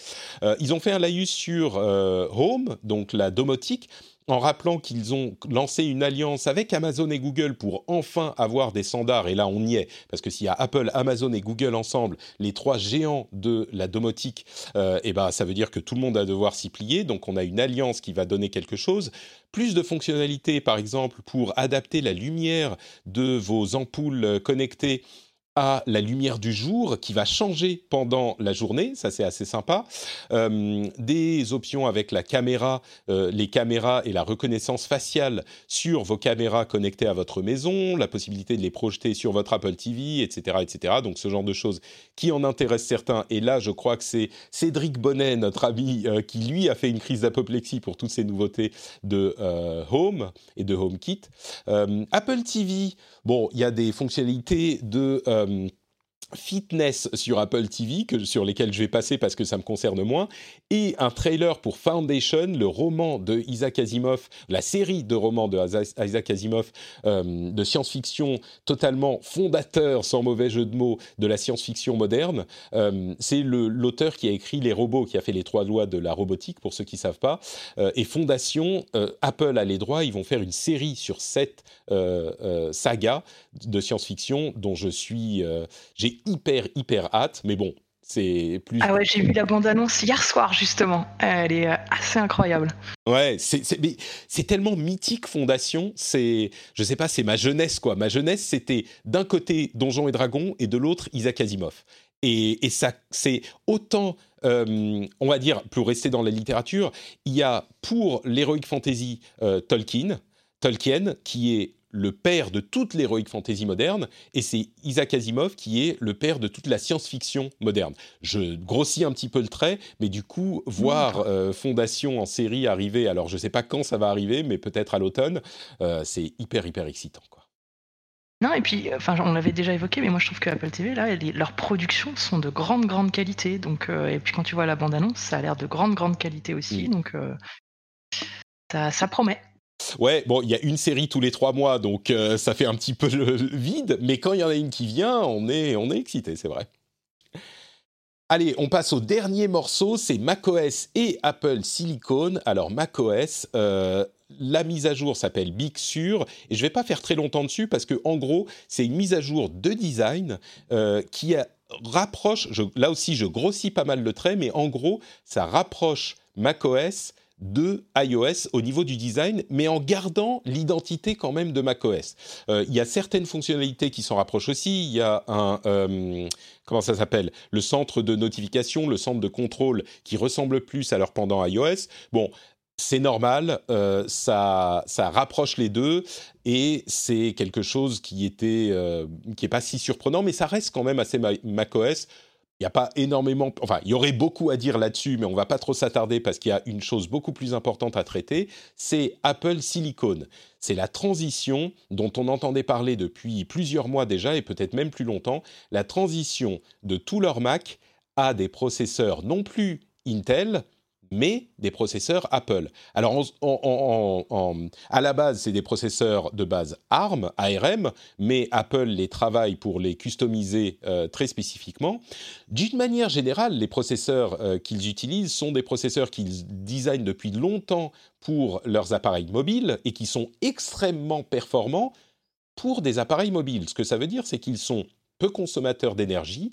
Euh, ils ont fait un laïus sur euh, Home, donc la domotique, en rappelant qu'ils ont lancé une alliance avec Amazon et Google pour enfin avoir des standards, et là on y est, parce que s'il y a Apple, Amazon et Google ensemble, les trois géants de la domotique, euh, eh ben, ça veut dire que tout le monde va devoir s'y plier, donc on a une alliance qui va donner quelque chose. Plus de fonctionnalités, par exemple, pour adapter la lumière de vos ampoules connectées la lumière du jour qui va changer pendant la journée, ça c'est assez sympa. Euh, des options avec la caméra, euh, les caméras et la reconnaissance faciale sur vos caméras connectées à votre maison, la possibilité de les projeter sur votre Apple TV, etc., etc. Donc ce genre de choses qui en intéressent certains. Et là, je crois que c'est Cédric Bonnet, notre ami, euh, qui lui a fait une crise d'apoplexie pour toutes ces nouveautés de Home et de HomeKit. Apple TV, bon, il y a des fonctionnalités de fitness sur Apple TV, que, sur lesquels je vais passer parce que ça me concerne moins, et un trailer pour Foundation, le roman de Isaac Asimov, la série de romans de Isaac Asimov euh, de science-fiction totalement fondateur, sans mauvais jeu de mots, de la science-fiction moderne. Euh, c'est l'auteur qui a écrit Les robots, qui a fait les trois lois de la robotique, pour ceux qui ne savent pas. Euh, et Fondation, Apple a les droits, ils vont faire une série sur cette saga de science-fiction dont je suis... j'ai hyper, hyper hâte, mais bon, c'est plus. Ah ouais, j'ai vu la bande-annonce hier soir, justement. Elle est euh, assez incroyable. Ouais, c'est tellement mythique, Fondation. C'est, je sais pas, c'est ma jeunesse, quoi. Ma jeunesse, c'était d'un côté Donjons et Dragons et de l'autre Isaac Asimov. Et, et ça, c'est autant, euh, on va dire, pour rester dans la littérature, il y a pour l'heroic fantasy euh, Tolkien, Tolkien, qui est le père de toute l'heroic fantasy moderne, et c'est Isaac Asimov qui est le père de toute la science-fiction moderne. Je grossis un petit peu le trait, mais du coup, voir euh, Fondation en série arriver, alors je ne sais pas quand ça va arriver, mais peut-être à l'automne, euh, c'est hyper, hyper excitant. Quoi. Non, et puis, enfin, on l'avait déjà évoqué, mais moi je trouve que Apple TV, là, leurs productions sont de grande, grande qualité. Donc, euh, et puis quand tu vois la bande-annonce, ça a l'air de grande, grande qualité aussi. Donc, ça promet. Ouais, bon, il y a une série tous les trois mois, donc euh, ça fait un petit peu le, vide, mais quand il y en a une qui vient, on est, on est excité, c'est vrai. Allez, on passe au dernier morceau, c'est macOS et Apple Silicon. Alors macOS, euh, la mise à jour s'appelle Big Sur, et je ne vais pas faire très longtemps dessus parce que en gros, c'est une mise à jour de design euh, qui rapproche. là aussi, je grossis pas mal le trait, mais en gros, ça rapproche macOS de iOS au niveau du design, mais en gardant l'identité quand même de macOS. Euh, il y a certaines fonctionnalités qui s'en rapprochent aussi. Il y a un euh, comment ça s'appelle? Le centre de notification, le centre de contrôle qui ressemble plus à leur pendant iOS. Bon, c'est normal, euh, ça, ça rapproche les deux et c'est quelque chose qui était qui est pas si surprenant, mais ça reste quand même assez macOS n'y a pas énormément, enfin, il y aurait beaucoup à dire là-dessus, mais on va pas trop s'attarder parce qu'il y a une chose beaucoup plus importante à traiter, c'est Apple Silicon. C'est la transition dont on entendait parler depuis plusieurs mois déjà et peut-être même plus longtemps, la transition de tous leurs Mac à des processeurs non plus Intel, mais des processeurs Apple. Alors, à la base, c'est des processeurs de base ARM, ARM, mais Apple les travaille pour les customiser euh, très spécifiquement. D'une manière générale, les processeurs euh, qu'ils utilisent sont des processeurs qu'ils designent depuis longtemps pour leurs appareils mobiles et qui sont extrêmement performants pour des appareils mobiles. Ce que ça veut dire, c'est qu'ils sont peu consommateurs d'énergie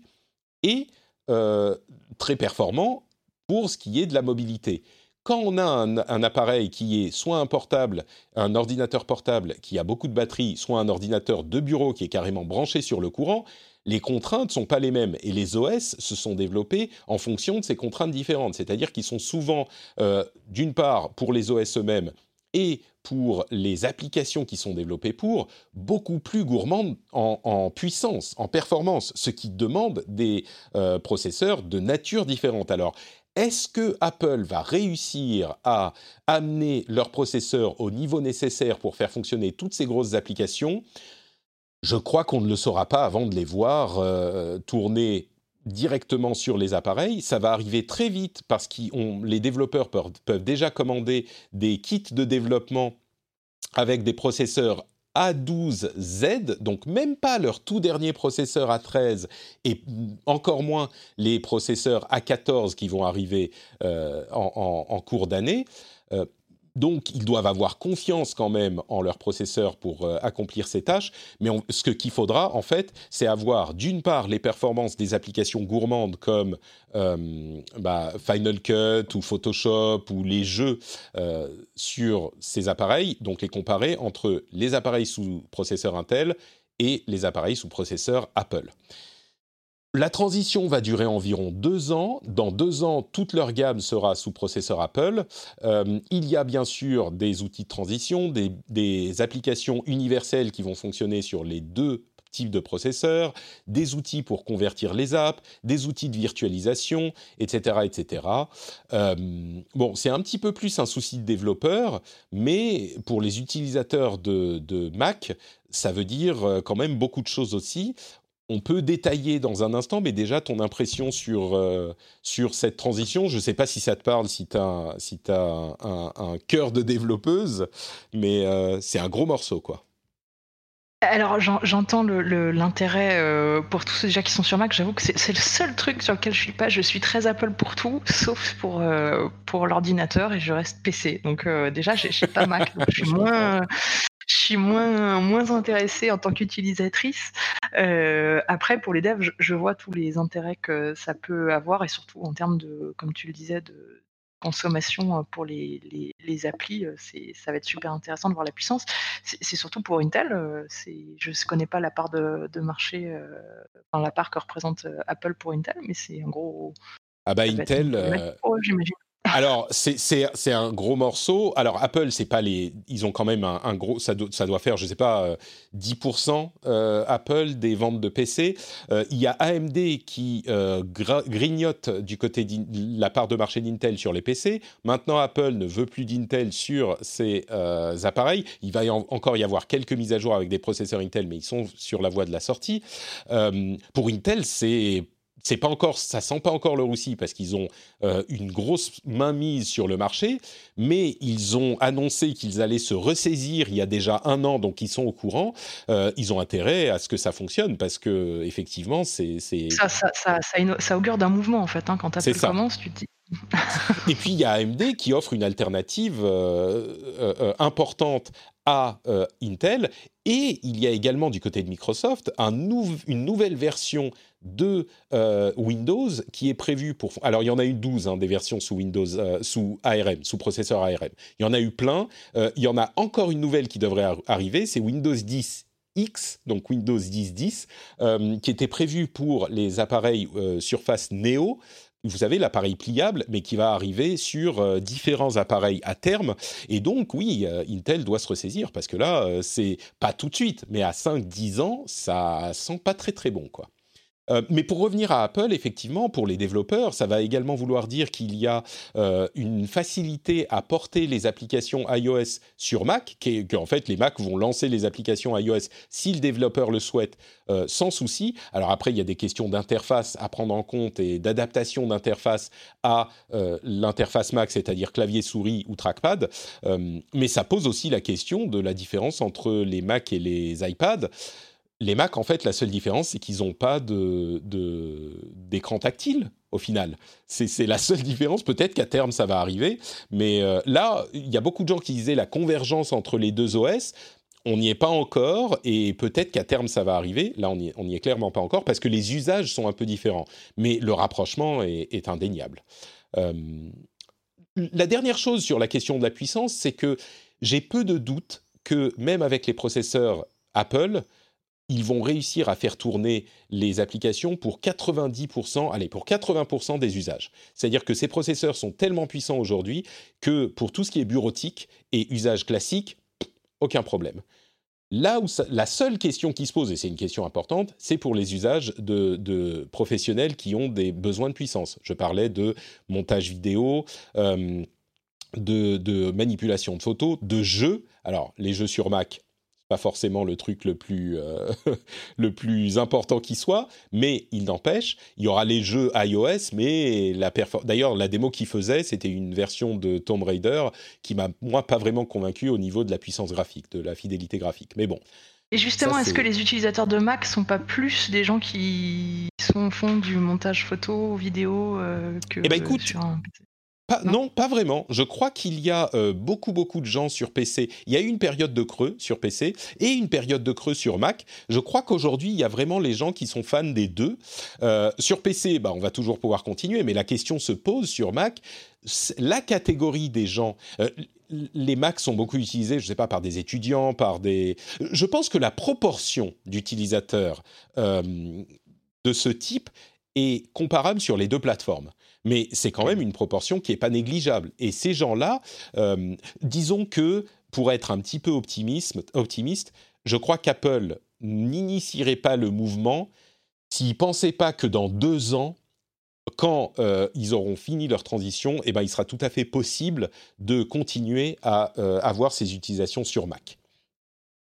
et euh, très performants pour ce qui est de la mobilité. quand on a un, appareil qui est soit un portable, un ordinateur portable qui a beaucoup de batterie, soit un ordinateur de bureau qui est carrément branché sur le courant, les contraintes ne sont pas les mêmes et les OS se sont développés en fonction de ces contraintes différentes. C'est-à-dire qu'ils sont souvent, euh, d'une part, pour les OS eux-mêmes et pour les applications qui sont développées pour, beaucoup plus gourmandes en, puissance, en performance, ce qui demande des euh, processeurs de nature différente. Alors, est-ce que Apple va réussir à amener leur processeur au niveau nécessaire pour faire fonctionner toutes ces grosses applications? Je crois qu'on ne le saura pas avant de les voir euh, tourner directement sur les appareils. Ça va arriver très vite parce que les développeurs peuvent déjà commander des kits de développement avec des processeurs a12Z, donc même pas leur tout dernier processeur A13 et encore moins les processeurs A14 qui vont arriver euh, en, cours d'année. Euh, donc, ils doivent avoir confiance quand même en leur processeur pour euh, accomplir ces tâches. Mais ce qu'il faudra, en fait, c'est avoir d'une part les performances des applications gourmandes comme euh, bah, Final Cut ou Photoshop ou les jeux euh, sur ces appareils, donc les comparer entre les appareils sous processeur Intel et les appareils sous processeur Apple. La transition va durer environ deux ans. Dans deux ans, toute leur gamme sera sous processeur Apple. Euh, il y a bien sûr des outils de transition, des, applications universelles qui vont fonctionner sur les deux types de processeurs, des outils pour convertir les apps, des outils de virtualisation, etc. etc. Euh, bon, c'est un petit peu plus un souci de développeur, mais pour les utilisateurs de, Mac, ça veut dire euh, quand même beaucoup de choses aussi on peut détailler dans un instant, mais déjà ton impression sur, euh, sur cette transition. Je ne sais pas si ça te parle, si tu as, si as un, cœur de développeuse, mais euh, c'est un gros morceau, quoi. Alors j'entends l'intérêt euh, pour tous ceux déjà qui sont sur Mac. J'avoue que c'est le seul truc sur lequel je suis pas. Je suis très Apple pour tout, sauf pour pour l'ordinateur et je reste PC. Donc déjà j'ai pas Mac, je suis *laughs* moins je suis moins, moins intéressée en tant qu'utilisatrice. Euh, après, pour les devs, je, vois tous les intérêts que ça peut avoir et surtout en termes de, comme tu le disais, de consommation pour les, les, les applis. Euh, ça va être super intéressant de voir la puissance. C'est surtout pour Intel. Euh, je ne connais pas la part de, de marché, enfin, la part que représente Apple pour Intel, mais c'est un gros. Ah bah Intel, j'imagine. Alors, c'est un gros morceau. Alors, Apple, c'est pas les. Ils ont quand même un, gros. Ça, doit faire, je sais pas, 10% euh, euh, Apple des ventes de PC. Euh, il y a AMD qui grignote du côté de la part de marché d'Intel sur les PC. Maintenant, Apple ne veut plus d'Intel sur ses appareils. Il va encore y avoir quelques mises à jour avec des processeurs Intel, mais ils sont sur la voie de la sortie. pour Intel, c'est c'est pas encore, ça sent pas encore le roussi parce qu'ils ont euh, une grosse mainmise sur le marché, mais ils ont annoncé qu'ils allaient se ressaisir il y a déjà un an, donc ils sont au courant. Euh, ils ont intérêt à ce que ça fonctionne parce que effectivement, c'est ça, ça, ça, ça, augure d'un mouvement en fait. Hein, quand Apple commence, tu te dis *laughs* et puis il y a AMD qui offre une alternative euh, importante à Intel. Et il y a également du côté de Microsoft un une nouvelle version de euh, Windows qui est prévu pour... Alors, il y en a eu 12 hein, des versions sous Windows, euh, sous ARM, sous processeur ARM. Il y en a eu plein. Euh, il y en a encore une nouvelle qui devrait arriver, c'est Windows 10 X, donc Windows 10 10, qui était prévu pour les appareils Surface Neo. Vous savez, l'appareil pliable, mais qui va arriver sur différents appareils à terme. Et donc, oui, Intel doit se ressaisir, parce que là, c'est pas tout de suite, mais à 5-10 ans, ça sent pas très très bon, quoi. Euh, mais pour revenir à Apple, effectivement, pour les développeurs, ça va également vouloir dire qu'il y a euh, une facilité à porter les applications iOS sur Mac, qu'en fait les Mac vont lancer les applications iOS si le développeur le souhaite euh, sans souci. Alors après, il y a des questions d'interface à prendre en compte et d'adaptation d'interface à l'interface Mac, c'est-à-dire clavier, souris ou trackpad. mais ça pose aussi la question de la différence entre les Mac et les iPads les Mac, en fait, la seule différence, c'est qu'ils n'ont pas d'écran de, tactile au final. C'est la seule *laughs* différence. Peut-être qu'à terme, ça va arriver. Mais euh, là, il y a beaucoup de gens qui disaient la convergence entre les deux OS. On n'y est pas encore et peut-être qu'à terme, ça va arriver. Là, on n'y est clairement pas encore parce que les usages sont un peu différents. Mais le rapprochement est, indéniable. Euh, la dernière chose sur la question de la puissance, c'est que j'ai peu de doutes que même avec les processeurs Apple, ils vont réussir à faire tourner les applications pour 90%, allez, pour 80% des usages. C'est-à-dire que ces processeurs sont tellement puissants aujourd'hui que pour tout ce qui est bureautique et usage classique, aucun problème. Là où la seule question qui se pose, et c'est une question importante, c'est pour les usages de, professionnels qui ont des besoins de puissance. Je parlais de montage vidéo, euh, de, de, manipulation de photos, de jeux. Alors, les jeux sur Mac, pas forcément le truc le plus, euh, *laughs* le plus important qui soit, mais il n'empêche, il y aura les jeux iOS, mais la d'ailleurs la démo qu'il faisait, c'était une version de Tomb Raider qui m'a moi pas vraiment convaincu au niveau de la puissance graphique, de la fidélité graphique. Mais bon. Et justement, est-ce que les utilisateurs de Mac sont pas plus des gens qui sont fond du montage photo, vidéo euh, que eh ben, écoute, sur un non. pas vraiment. Je crois qu'il y a euh, beaucoup, beaucoup de gens sur PC. Il y a eu une période de creux sur PC et une période de creux sur Mac. Je crois qu'aujourd'hui, il y a vraiment les gens qui sont fans des deux. Euh, sur PC, bah, on va toujours pouvoir continuer, mais la question se pose sur Mac. La catégorie des gens, euh, les Macs sont beaucoup utilisés, je ne sais pas, par des étudiants, par des... Je pense que la proportion d'utilisateurs de ce type est comparable sur les deux plateformes mais c'est quand même une proportion qui n'est pas négligeable. Et ces gens-là, euh, disons que pour être un petit peu optimiste, je crois qu'Apple n'initierait pas le mouvement s'ils ne pensaient pas que dans deux ans, quand euh, ils auront fini leur transition, eh ben, il sera tout à fait possible de continuer à euh, avoir ces utilisations sur Mac.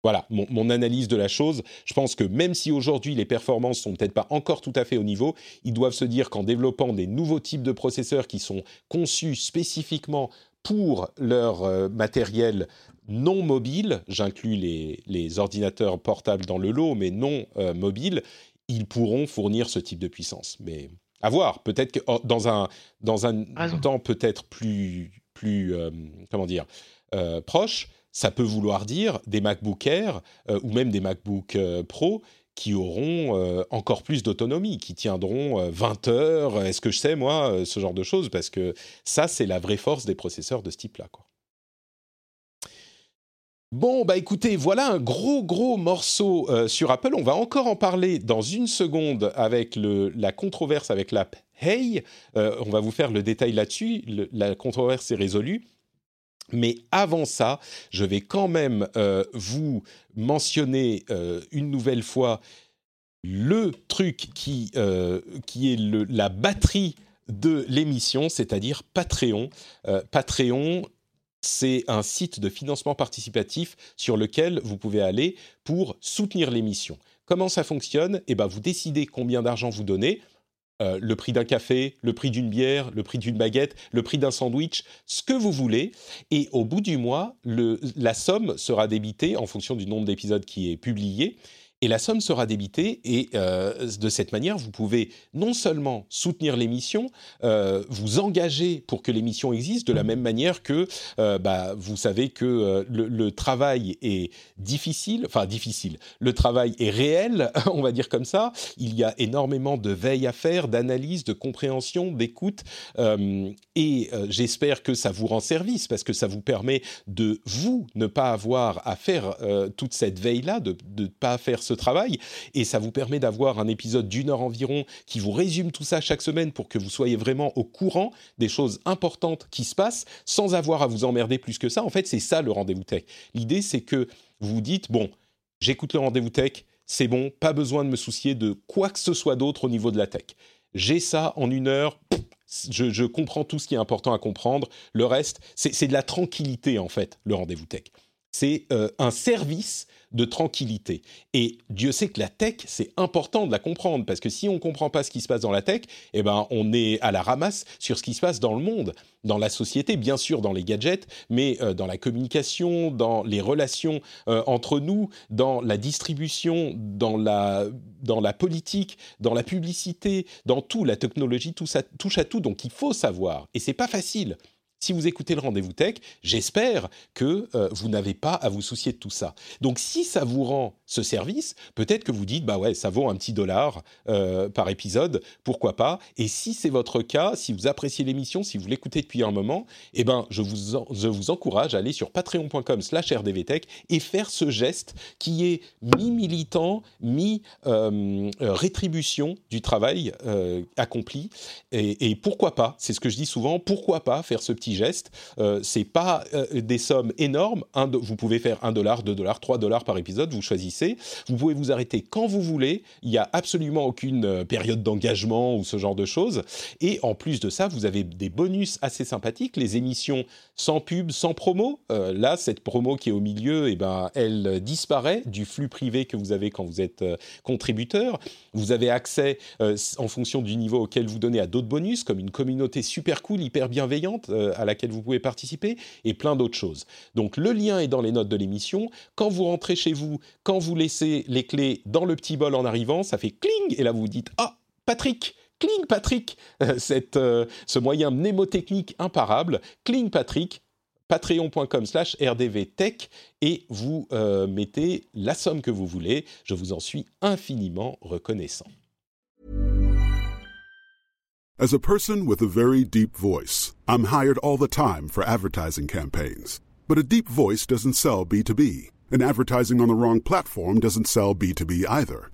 Voilà mon, analyse de la chose. Je pense que même si aujourd'hui les performances sont peut-être pas encore tout à fait au niveau, ils doivent se dire qu'en développant des nouveaux types de processeurs qui sont conçus spécifiquement pour leur euh, matériel non mobile, j'inclus les, ordinateurs portables dans le lot, mais non euh, mobiles, ils pourront fournir ce type de puissance. Mais à voir, peut-être que oh, dans un, dans un temps peut-être plus, plus euh, comment dire, proche, ça peut vouloir dire des MacBook Air euh, ou même des MacBook euh, Pro qui auront euh, encore plus d'autonomie, qui tiendront 20 heures, est-ce que je sais moi, ce genre de choses, parce que ça, c'est la vraie force des processeurs de ce type-là. Bon, bah écoutez, voilà un gros gros morceau sur Apple. On va encore en parler dans une seconde avec la controverse avec l'app Hey. on va vous faire le détail là-dessus. la controverse est résolue. Mais avant ça, je vais quand même euh, vous mentionner euh, une nouvelle fois le truc qui, euh, est la batterie de l'émission, c'est-à-dire Patreon. Patreon, c'est un site de financement participatif sur lequel vous pouvez aller pour soutenir l'émission. Comment ça fonctionne? Eh ben, vous décidez combien d'argent vous donnez euh, le prix d'un café, le prix d'une bière, le prix d'une baguette, le prix d'un sandwich, ce que vous voulez. Et au bout du mois, la somme sera débitée en fonction du nombre d'épisodes qui est publié et la somme sera débitée et euh, de cette manière, vous pouvez non seulement soutenir l'émission, euh, vous engager pour que l'émission existe de la même manière que euh, bah, vous savez que le, travail est difficile, enfin difficile, le travail est réel, *laughs* on va dire comme ça, il y a énormément de veille à faire, d'analyse, de compréhension, d'écoute et j'espère que ça vous rend service parce que ça vous permet de vous ne pas avoir à faire toute cette veille-là, de ne pas faire ce travail et ça vous permet d'avoir un épisode d'une heure environ qui vous résume tout ça chaque semaine pour que vous soyez vraiment au courant des choses importantes qui se passent sans avoir à vous emmerder plus que ça. En fait, c'est ça le rendez-vous tech. L'idée, c'est que vous vous dites, bon, j'écoute le rendez-vous tech, c'est bon, pas besoin de me soucier de quoi que ce soit d'autre au niveau de la tech. J'ai ça en une heure, je, je, comprends tout ce qui est important à comprendre. Le reste, c'est de la tranquillité, en fait, le rendez-vous tech. C'est euh, un service de tranquillité. Et Dieu sait que la tech, c'est important de la comprendre, parce que si on ne comprend pas ce qui se passe dans la tech, eh ben, on est à la ramasse sur ce qui se passe dans le monde, dans la société, bien sûr dans les gadgets, mais euh, dans la communication, dans les relations euh, entre nous, dans la distribution, dans la, dans la politique, dans la publicité, dans tout, la technologie, tout ça touche à tout, donc il faut savoir. Et c'est pas facile si vous écoutez le rendez-vous tech, j'espère que euh, vous n'avez pas à vous soucier de tout ça. Donc si ça vous rend ce service, peut-être que vous dites bah ouais, ça vaut un petit dollar euh, par épisode, pourquoi pas Et si c'est votre cas, si vous appréciez l'émission, si vous l'écoutez depuis un moment, eh ben je vous je vous encourage à aller sur patreon.com/rdvtech et faire ce geste qui est mi militant, mi euh, du travail accompli. Et, et pourquoi pas C'est ce que je dis souvent. Pourquoi pas faire ce petit geste. Euh, c'est pas euh, des sommes énormes. vous pouvez faire 1 dollar, 2 dollars, 3 dollars par épisode, vous choisissez. Vous pouvez vous arrêter quand vous voulez. Il n'y a absolument aucune euh, période d'engagement ou ce genre de choses. Et en plus de ça, vous avez des bonus assez sympathiques. Les émissions sans pub, sans promo. là, cette promo qui est au milieu, eh ben, elle disparaît du flux privé que vous avez quand vous êtes contributeur. Vous avez accès, en fonction du niveau auquel vous donnez, à d'autres bonus, comme une communauté super cool, hyper bienveillante, à laquelle vous pouvez participer et plein d'autres choses. Donc le lien est dans les notes de l'émission. Quand vous rentrez chez vous, quand vous laissez les clés dans le petit bol en arrivant, ça fait cling et là vous vous dites ah Patrick Cling Patrick, cette, euh, ce moyen mnémotechnique imparable, Cling Patrick, patreon.com slash rdvtech et vous euh, mettez la somme que vous voulez. Je vous en suis infiniment reconnaissant. As a person with a very deep voice, I'm hired all the time for advertising campaigns. But a deep voice doesn't sell B2B, and advertising on the wrong platform doesn't sell B2B either.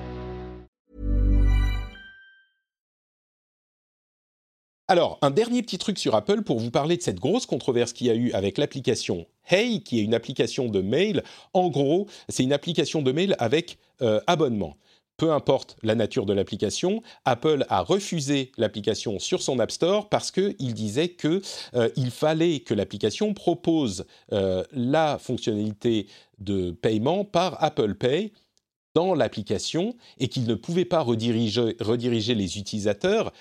Alors, un dernier petit truc sur Apple pour vous parler de cette grosse controverse qu'il y a eu avec l'application Hey, qui est une application de mail. En gros, c'est une application de mail avec euh, abonnement. Peu importe la nature de l'application, Apple a refusé l'application sur son App Store parce qu'il disait qu'il euh, fallait que l'application propose euh, la fonctionnalité de paiement par Apple Pay dans l'application et qu'il ne pouvait pas rediriger, rediriger les utilisateurs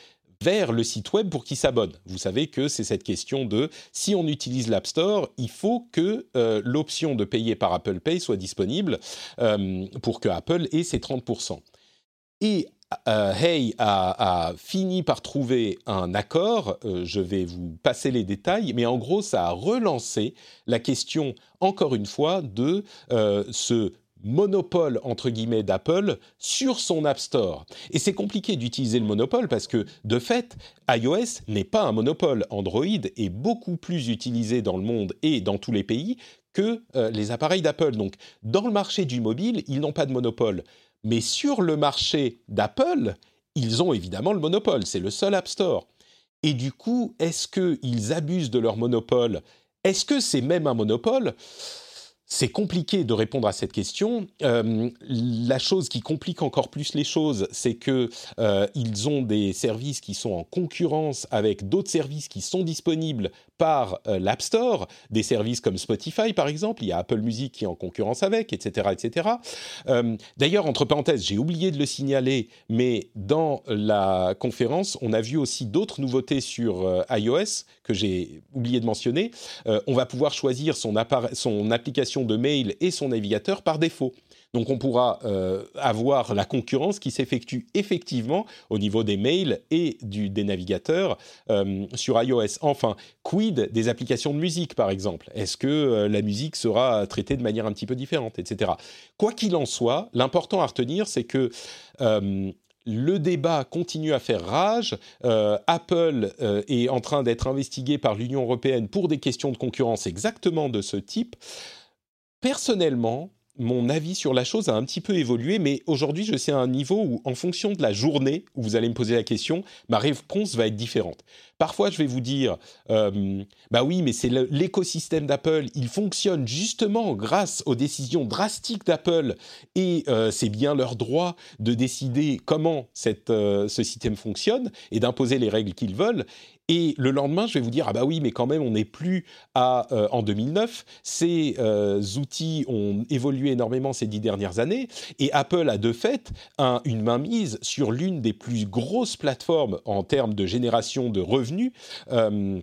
vers le site web pour qu'ils s'abonnent. Vous savez que c'est cette question de si on utilise l'App Store, il faut que euh, l'option de payer par Apple Pay soit disponible euh, pour que Apple ait ses 30%. Et euh, Hey a, fini par trouver un accord, je vais vous passer les détails, mais en gros ça a relancé la question, encore une fois, de ce monopole entre guillemets d'Apple sur son App Store. Et c'est compliqué d'utiliser le monopole parce que de fait, iOS n'est pas un monopole. Android est beaucoup plus utilisé dans le monde et dans tous les pays que euh, les appareils d'Apple. Donc dans le marché du mobile, ils n'ont pas de monopole. Mais sur le marché d'Apple, ils ont évidemment le monopole. C'est le seul App Store. Et du coup, est-ce qu'ils abusent de leur monopole? Est-ce que c'est même un monopole? C'est compliqué de répondre à cette question. Euh, la chose qui complique encore plus les choses, c'est que euh, ils ont des services qui sont en concurrence avec d'autres services qui sont disponibles par euh, l'App Store, des services comme Spotify par exemple, il y a Apple Music qui est en concurrence avec, etc. etc. Euh, d'ailleurs, entre parenthèses, j'ai oublié de le signaler, mais dans la conférence, on a vu aussi d'autres nouveautés sur euh, iOS que j'ai oublié de mentionner. on va pouvoir choisir son, son application de mail et son navigateur par défaut. Donc on pourra euh, avoir la concurrence qui s'effectue effectivement au niveau des mails et du, des navigateurs euh, sur iOS. Enfin, quid des applications de musique par exemple? Est-ce que euh, la musique sera traitée de manière un petit peu différente, etc. Quoi qu'il en soit, l'important à retenir, c'est que le débat continue à faire rage. Apple est en train d'être investigué par l'Union européenne pour des questions de concurrence exactement de ce type. Personnellement, mon avis sur la chose a un petit peu évolué, mais aujourd'hui, je suis à un niveau où, en fonction de la journée où vous allez me poser la question, ma réponse va être différente. Parfois, je vais vous dire, euh, bah oui, mais c'est l'écosystème d'Apple, il fonctionne justement grâce aux décisions drastiques d'Apple, et euh, c'est bien leur droit de décider comment euh, ce système fonctionne et d'imposer les règles qu'ils veulent. Et le lendemain, je vais vous dire ah bah oui, mais quand même, on n'est plus à euh, en 2009. Ces euh, outils ont évolué énormément ces dix dernières années, et Apple a de fait un, une mainmise sur l'une des plus grosses plateformes en termes de génération de revenus. Euh,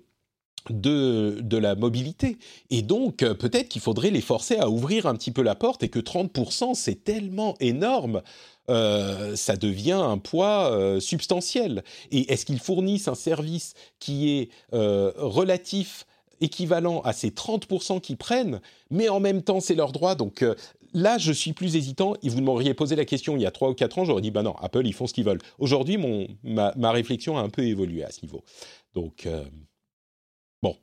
de, de, la mobilité. Et donc, peut-être qu'il faudrait les forcer à ouvrir un petit peu la porte et que 30%, c'est tellement énorme euh, ça devient un poids euh, substantiel. Et est-ce qu'ils fournissent un service qui est euh, relatif équivalent à ces 30% qu'ils prennent, mais en même temps c'est leur droit? Donc là, je suis plus hésitant. Et vous m'auriez posé la question il y a 3 ou 4 ans, j'aurais dit, ben non, Apple, ils font ce qu'ils veulent. Aujourd'hui, ma, ma, réflexion a un peu évolué à ce niveau. Donc, bon.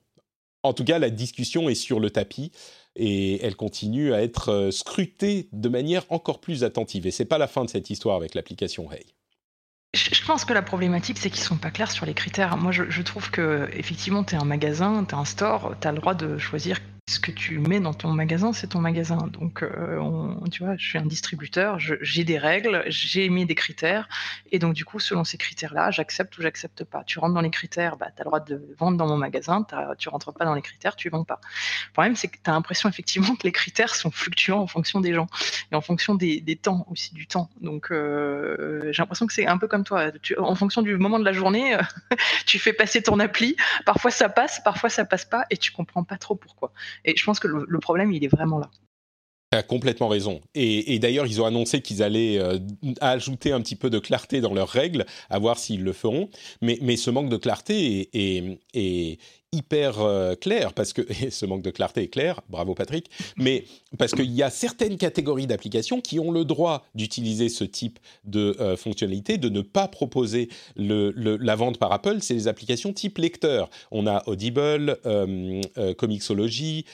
En tout cas, la discussion est sur le tapis et elle continue à être euh, scrutée de manière encore plus attentive. Et c'est pas la fin de cette histoire avec l'application Hey. Je pense que la problématique, c'est qu'ils sont pas clairs sur les critères. Moi, je, trouve que effectivement, tu es un magasin, tu es un store, tu as le droit de choisir ce que tu mets dans ton magasin, c'est ton magasin. Donc, euh, tu vois, je suis un distributeur, j'ai des règles, j'ai mis des critères, et donc du coup, selon ces critères-là, j'accepte ou j'accepte pas. Tu rentres dans les critères, bah, tu as le droit de vendre dans mon magasin, tu rentres pas dans les critères, tu vends pas. Le problème, c'est que tu as l'impression effectivement que les critères sont fluctuants en fonction des gens et en fonction des, temps aussi, du temps. Donc, euh, j'ai l'impression que c'est un peu comme toi. en fonction du moment de la journée, *laughs* tu fais passer ton appli, parfois ça passe, parfois ça passe pas, et tu comprends pas trop pourquoi. Et je pense que le, problème, il est vraiment là. Tu as complètement raison. Et, d'ailleurs, ils ont annoncé qu'ils allaient euh, ajouter un petit peu de clarté dans leurs règles, à voir s'ils le feront. Mais, mais ce manque de clarté est, est, hyper euh, clair parce que *laughs* ce manque de clarté est clair, bravo Patrick, mais parce qu'il y a certaines catégories d'applications qui ont le droit d'utiliser ce type de euh, fonctionnalité, de ne pas proposer la vente par Apple, c'est les applications type lecteur. On a Audible, euh, Comixology,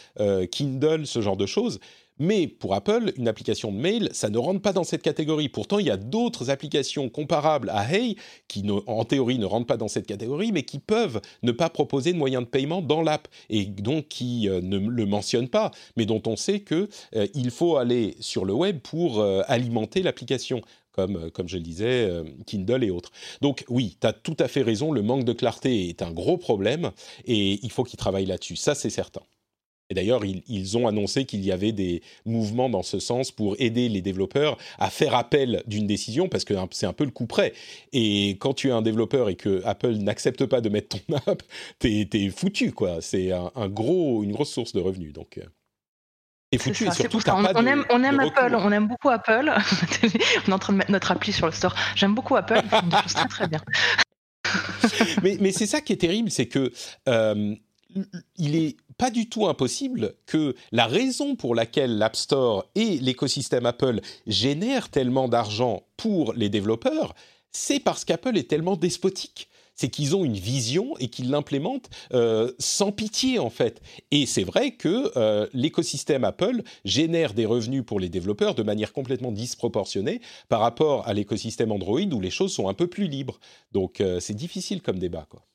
Kindle, ce genre de choses. Mais pour Apple, une application de mail, ça ne rentre pas dans cette catégorie. Pourtant, il y a d'autres applications comparables à Hey qui, en théorie, ne rentrent pas dans cette catégorie, mais qui peuvent ne pas proposer de moyens de paiement dans l'app et donc qui euh, ne le mentionnent pas, mais dont on sait qu'il euh, faut aller sur le web pour euh, alimenter l'application. Comme, comme, je le disais, Kindle et autres. Donc oui, tu as tout à fait raison, le manque de clarté est un gros problème et il faut qu'ils travaillent là-dessus, ça c'est certain. Et d'ailleurs, ils, ont annoncé qu'il y avait des mouvements dans ce sens pour aider les développeurs à faire appel d'une décision, parce que c'est un peu le coup près. Et quand tu es un développeur et que Apple n'accepte pas de mettre ton *laughs* app, t'es es foutu, quoi. C'est un, gros, une grosse source de revenus. Donc. Euh. Et foutu, et surtout, on, on, aime, on aime Apple, on aime beaucoup Apple. *laughs* on est en train de mettre notre appli sur le store. J'aime beaucoup Apple, ils *laughs* font des choses très très bien. mais, mais c'est ça qui est terrible, c'est que euh, il est pas du tout impossible que la raison pour laquelle l'App Store et l'écosystème Apple génèrent tellement d'argent pour les développeurs, c'est parce qu'Apple est tellement despotique c'est qu'ils ont une vision et qu'ils l'implémentent euh, sans pitié en fait. Et c'est vrai que euh, l'écosystème Apple génère des revenus pour les développeurs de manière complètement disproportionnée par rapport à l'écosystème Android où les choses sont un peu plus libres. Donc euh, c'est difficile comme débat quoi.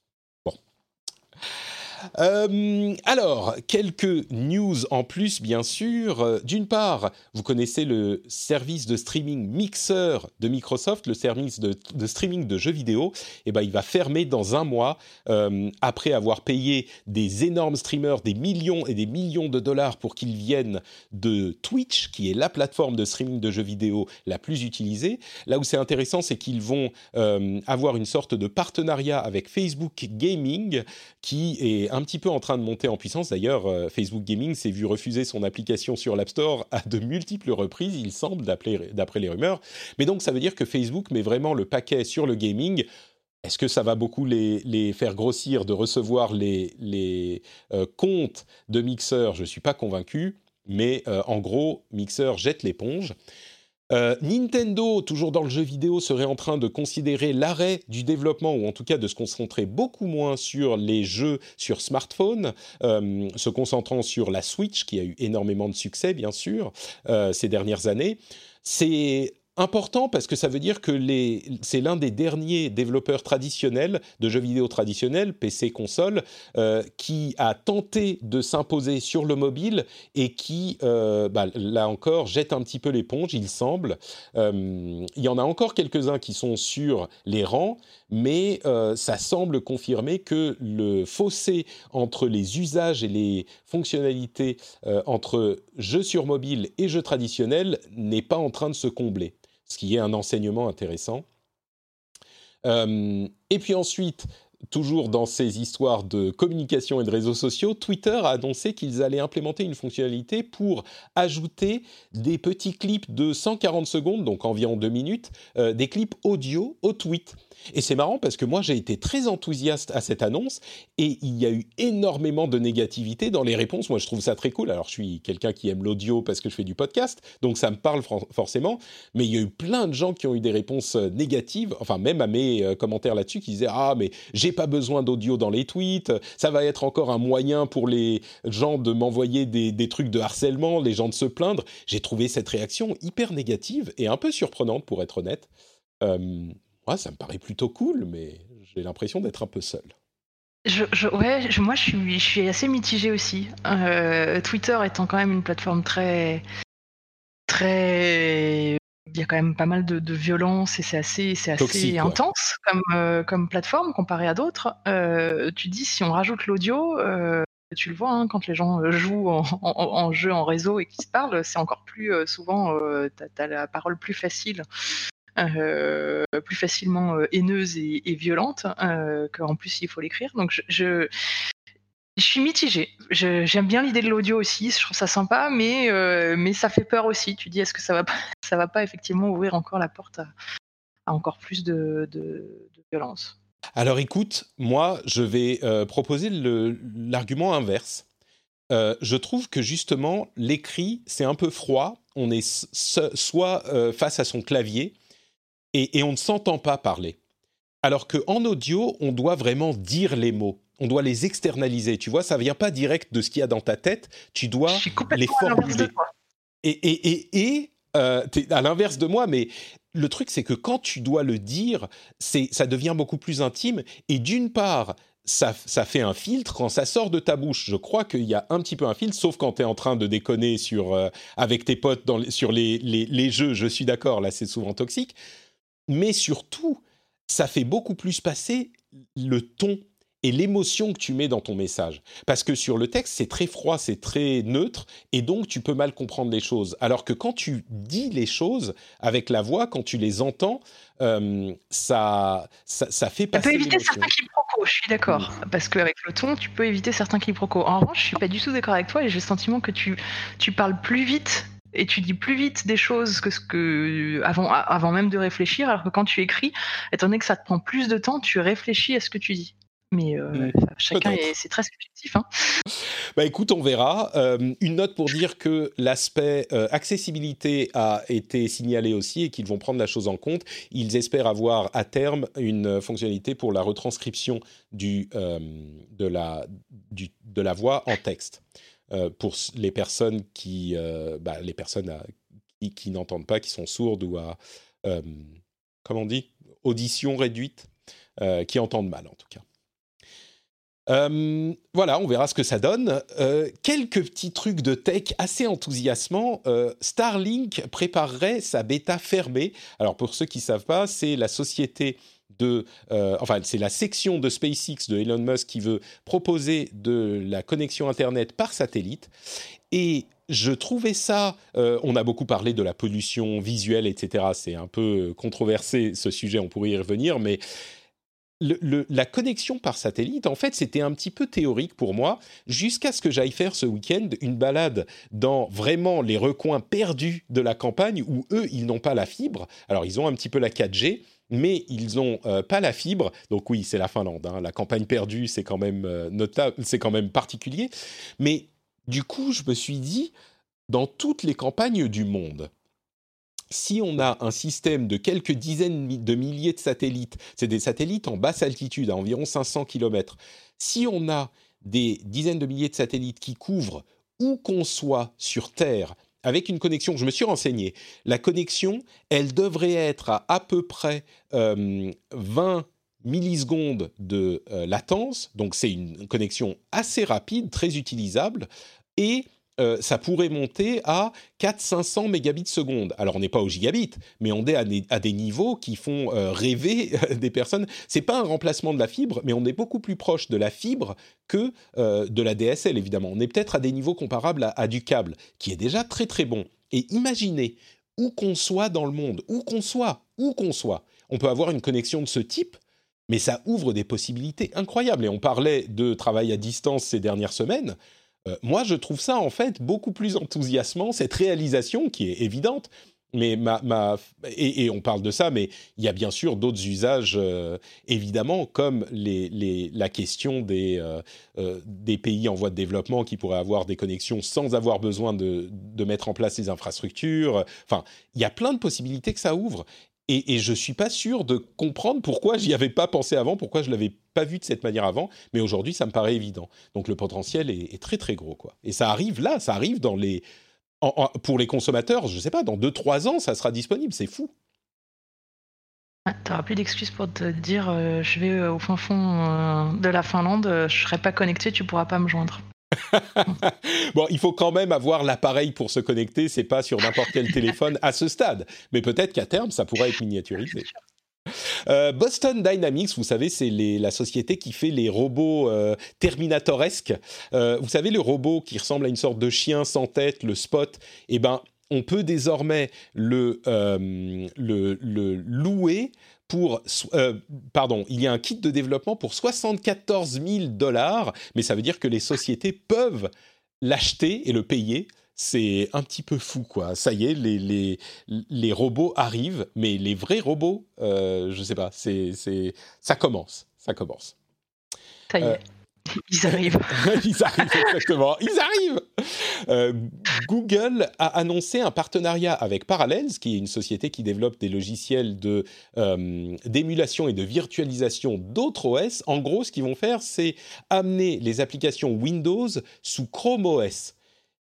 Euh, alors, quelques news en plus, bien sûr. Euh, d'une part, vous connaissez le service de streaming Mixer de Microsoft, le service de, streaming de jeux vidéo. Eh ben, il va fermer dans un mois euh, après avoir payé des énormes streamers des millions et des millions de dollars pour qu'ils viennent de Twitch, qui est la plateforme de streaming de jeux vidéo la plus utilisée. Là où c'est intéressant, c'est qu'ils vont avoir une sorte de partenariat avec Facebook Gaming, qui est un petit peu en train de monter en puissance. D'ailleurs, euh, Facebook Gaming s'est vu refuser son application sur l'App Store à de multiples reprises, il semble, d'après les rumeurs. Mais donc, ça veut dire que Facebook met vraiment le paquet sur le gaming. Est-ce que ça va beaucoup les, faire grossir de recevoir les, euh, comptes de Mixer Je ne suis pas convaincu. Mais euh, en gros, Mixer jette l'éponge. Euh, Nintendo, toujours dans le jeu vidéo, serait en train de considérer l'arrêt du développement, ou en tout cas de se concentrer beaucoup moins sur les jeux sur smartphone, euh, se concentrant sur la Switch, qui a eu énormément de succès, bien sûr, ces dernières années. C'est important parce que ça veut dire que c'est l'un des derniers développeurs traditionnels de jeux vidéo traditionnels, PC, console, euh, qui a tenté de s'imposer sur le mobile et qui, euh, bah, là encore, jette un petit peu l'éponge, il semble. Euh, il y en a encore quelques-uns qui sont sur les rangs, mais ça semble confirmer que le fossé entre les usages et les fonctionnalités entre jeux sur mobile et jeux traditionnels n'est pas en train de se combler ce qui est un enseignement intéressant. Euh, et puis ensuite, toujours dans ces histoires de communication et de réseaux sociaux, Twitter a annoncé qu'ils allaient implémenter une fonctionnalité pour ajouter des petits clips de 140 secondes, donc environ deux minutes, euh, des clips audio au tweet. Et c'est marrant parce que moi j'ai été très enthousiaste à cette annonce et il y a eu énormément de négativité dans les réponses. Moi je trouve ça très cool. Alors je suis quelqu'un qui aime l'audio parce que je fais du podcast, donc ça me parle forcément. Mais il y a eu plein de gens qui ont eu des réponses euh, négatives, enfin même à mes euh, commentaires là-dessus qui disaient ah mais j'ai pas besoin d'audio dans les tweets, ça va être encore un moyen pour les gens de m'envoyer des, trucs de harcèlement, les gens de se plaindre. J'ai trouvé cette réaction hyper négative et un peu surprenante pour être honnête. Euh, moi, ça me paraît plutôt cool, mais j'ai l'impression d'être un peu seul. Je, ouais, moi je suis, je suis assez mitigé aussi. Euh, Twitter étant quand même une plateforme très, très, il y a quand même pas mal de, violence et c'est assez, c'est assez intense comme, euh, comme plateforme comparé à d'autres. Euh, tu dis si on rajoute l'audio, tu le vois hein, quand les gens jouent en, jeu en réseau et qui se parlent, c'est encore plus souvent, tu as, la parole plus facile plus facilement euh, haineuse et, violente euh, qu'en plus il faut l'écrire. Donc je, je, suis mitigée. J'aime bien l'idée de l'audio aussi, je trouve ça sympa, mais, mais ça fait peur aussi. Tu dis, est-ce que ça va *laughs* ça va pas effectivement ouvrir encore la porte à, encore plus de, de, violence? Alors écoute, moi, je vais proposer l'argument inverse. je trouve que justement, l'écrit, c'est un peu froid. On est soit face à son clavier, et, on ne s'entend pas parler. Alors qu'en audio, on doit vraiment dire les mots. On doit les externaliser. Tu vois, ça vient pas direct de ce qu'il y a dans ta tête. Tu dois les formuler. Et, et, et, euh, à l'inverse de moi, mais le truc, c'est que quand tu dois le dire, c'est, ça devient beaucoup plus intime. Et d'une part, ça, ça, fait un filtre quand ça sort de ta bouche. Je crois qu'il y a un petit peu un filtre, sauf quand tu es en train de déconner sur, euh, avec tes potes dans, sur les, les, les jeux. Je suis d'accord, là, c'est souvent toxique mais surtout, ça fait beaucoup plus passer le ton et l'émotion que tu mets dans ton message. Parce que sur le texte, c'est très froid, c'est très neutre, et donc tu peux mal comprendre les choses. Alors que quand tu dis les choses avec la voix, quand tu les entends, euh, ça, ça, fait passer. Ça peut éviter certains quiproquos, je suis d'accord. Parce qu'avec le ton, tu peux éviter certains quiproquos. En revanche, je suis pas du tout d'accord avec toi, et j'ai le sentiment que tu, tu parles plus vite et tu dis plus vite des choses que ce que avant, avant même de réfléchir, alors que quand tu écris, étant donné que ça te prend plus de temps, tu réfléchis à ce que tu dis. Mais euh, mmh, chacun, c'est très subjectif. Hein. Bah écoute, on verra. Euh, une note pour dire que l'aspect euh, accessibilité a été signalé aussi et qu'ils vont prendre la chose en compte. Ils espèrent avoir à terme une fonctionnalité pour la retranscription du, de, la, du, de la voix en texte. Euh, pour les personnes qui, euh, bah, les personnes qui, n'entendent pas, qui sont sourdes ou à, euh, comment on dit, audition réduite, qui entendent mal en tout cas. voilà, on verra ce que ça donne. quelques petits trucs de tech assez enthousiasmants. Starlink préparerait sa bêta fermée. Alors pour ceux qui ne savent pas, c'est la société de, euh, enfin c'est la section de SpaceX de Elon Musk qui veut proposer de la connexion Internet par satellite. Et je trouvais ça, euh, on a beaucoup parlé de la pollution visuelle, etc. C'est un peu controversé ce sujet, on pourrait y revenir, mais la connexion par satellite, en fait, c'était un petit peu théorique pour moi, jusqu'à ce que j'aille faire ce week-end une balade dans vraiment les recoins perdus de la campagne où eux, ils n'ont pas la fibre. Alors, ils ont un petit peu la 4G, mais ils n'ont euh, pas la fibre. Donc oui, c'est la Finlande. Hein. La campagne perdue, c'est quand même euh, notable, c'est quand même particulier. Mais du coup, je me suis dit, dans toutes les campagnes du monde, si on a un système de quelques dizaines de milliers de satellites, c'est des satellites en basse altitude, à environ 500 km, si on a des dizaines de milliers de satellites qui couvrent où qu'on soit sur Terre, avec une connexion, je me suis renseigné, la connexion, elle devrait être à à peu près 20 euh, millisecondes de euh, latence, donc c'est une connexion assez rapide, très utilisable, et euh, ça pourrait monter à 400-500 mégabits seconde. Alors on n'est pas au gigabit, mais on est à des, niveaux qui font euh, rêver des personnes. C'est pas un remplacement de la fibre, mais on est beaucoup plus proche de la fibre que euh, de la DSL évidemment. On est peut-être à des niveaux comparables à, du câble, qui est déjà très très bon. Et imaginez où qu'on soit dans le monde, où qu'on soit, où qu'on soit, on peut avoir une connexion de ce type mais ça ouvre des possibilités incroyables. Et on parlait de travail à distance ces dernières semaines. Euh, moi, je trouve ça en fait beaucoup plus enthousiasmant, cette réalisation qui est évidente. Mais ma, ma et, on parle de ça, mais il y a bien sûr d'autres usages, euh, évidemment, comme les, les, la question des, euh, des pays en voie de développement qui pourraient avoir des connexions sans avoir besoin de, de mettre en place les infrastructures. Enfin, il y a plein de possibilités que ça ouvre. Et, je je suis pas sûr de comprendre pourquoi j'y avais pas pensé avant, pourquoi je l'avais pas vu de cette manière avant, mais aujourd'hui ça me paraît évident. Donc le potentiel est, très très gros quoi. Et ça arrive là, ça arrive pour les consommateurs, je sais pas, dans 2-3 ans ça sera disponible, c'est fou. Tu n'auras plus d'excuses pour te dire euh, je vais euh, au fin fond euh, de la Finlande, je serai pas connecté, tu pourras pas me joindre. *laughs* bon, il faut quand même avoir l'appareil pour se connecter, c'est pas sur n'importe quel téléphone à ce stade. Mais peut-être qu'à terme, ça pourra être miniaturisé. Euh, Boston Dynamics, vous savez, c'est la société qui fait les robots euh, terminatoresques. Euh, vous savez, le robot qui ressemble à une sorte de chien sans tête, le Spot. Eh ben, on peut désormais le, le, le louer pour, euh, pardon, il y a un kit de développement pour 74 000 dollars, mais ça veut dire que les sociétés peuvent l'acheter et le payer. C'est un petit peu fou, quoi. Ça y est, les, les, les robots arrivent, mais les vrais robots, euh, je sais pas, c'est, c'est, ça commence, ça commence. Ça y est. Euh, *laughs* ils arrivent. *laughs* Ils arrivent, exactement. Ils arrivent euh, Google a annoncé un partenariat avec Parallels, qui est une société qui développe des logiciels euh, d'émulation et de virtualisation d'autres OS. En gros, ce qu'ils vont faire, c'est amener les applications Windows sous Chrome OS,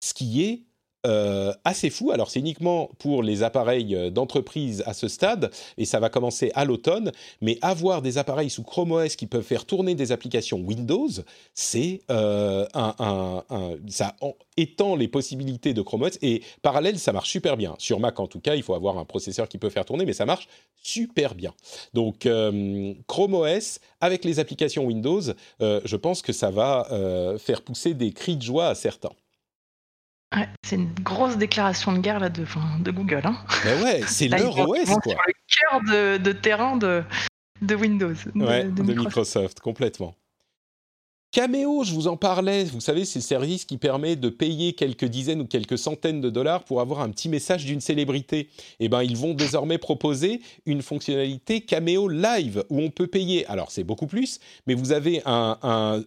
ce qui est euh, assez fou. Alors c'est uniquement pour les appareils euh, d'entreprise à ce stade, et ça va commencer à l'automne, mais avoir des appareils sous Chrome OS qui peuvent faire tourner des applications Windows, c'est euh, un, ça étend les possibilités de Chrome OS, et parallèle, ça marche super bien. Sur Mac en tout cas, il faut avoir un processeur qui peut faire tourner, mais ça marche super bien. Donc Chrome OS avec les applications Windows, je pense que ça va faire pousser des cris de joie à certains c'est une grosse déclaration de guerre là de, de Google. Hein. Mais ouais, *laughs* c'est leur OS quoi. Sur le cœur de, terrain de, de Windows. de, Microsoft, complètement. Cameo, je vous en parlais, vous savez, c'est le service qui permet de payer quelques dizaines ou quelques centaines de dollars pour avoir un petit message d'une célébrité. Eh bien, ils vont désormais proposer une fonctionnalité Cameo Live où on peut payer. Alors, c'est beaucoup plus, mais vous avez un,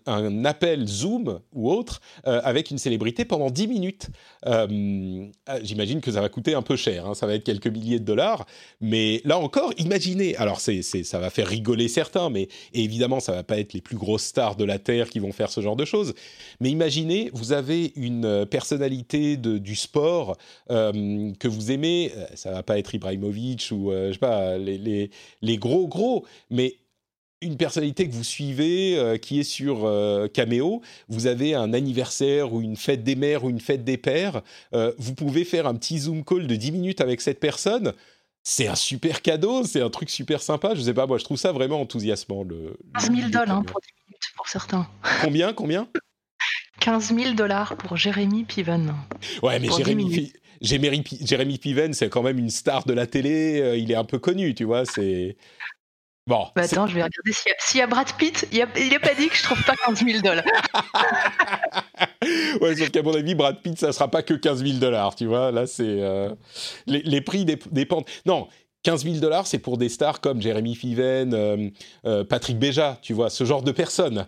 appel Zoom ou autre euh, avec une célébrité pendant 10 minutes. Euh, j'imagine que ça va coûter un peu cher, hein, ça va être quelques milliers de dollars, mais là encore, imaginez, alors ça va faire rigoler certains, mais évidemment, ça va pas être les plus grosses stars de la Terre qui vont faire ce genre de choses. Mais imaginez, vous avez une euh, personnalité de, du sport euh, que vous aimez, euh, ça va pas être Ibrahimovic ou je sais pas les, les, les, gros gros, mais une personnalité que vous suivez qui est sur Cameo, vous avez un anniversaire ou une fête des mères ou une fête des pères, vous pouvez faire un petit Zoom call de 10 minutes avec cette personne c'est un super cadeau, c'est un truc super sympa. Je sais pas, moi je trouve ça vraiment enthousiasmant. Le, 15 000 dollars pour 10 minutes pour certains. Combien Combien? 15 000 dollars pour Jérémy Piven. Ouais, mais Jérémy, Jérémy, Piven, c'est quand même une star de la télé. Euh, il est un peu connu, tu vois. C'est Bon. Bah attends, je vais regarder s'il y, a Brad Pitt. Il n'a pas dit que je trouve pas 15 000 dollars. *laughs* ouais, sauf qu'à mon avis, Brad Pitt, ça sera pas que 15 000 dollars, tu vois. Là, c'est. Euh, les, prix dépendent. Non, 15 000 dollars, c'est pour des stars comme Jeremy Fiven, euh, euh, Patrick Béja, tu vois, ce genre de personnes.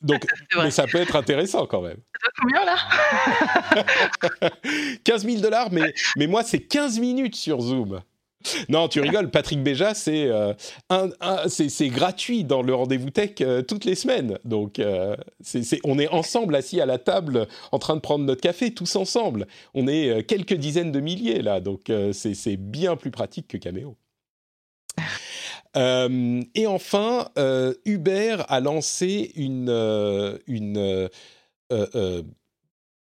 donc, *laughs* mais ça peut être intéressant quand même. Combien là? *laughs* 15 000 dollars, mais, mais moi, c'est 15 minutes sur Zoom. *laughs* Non, tu rigoles. Patrick Béja, c'est euh, c'est gratuit dans le rendez-vous tech euh, toutes les semaines. Donc, euh, on est ensemble assis à la table en train de prendre notre café, tous ensemble. On est quelques dizaines de milliers là, donc c'est bien plus pratique que Cameo. *laughs* et enfin, Uber a lancé une, une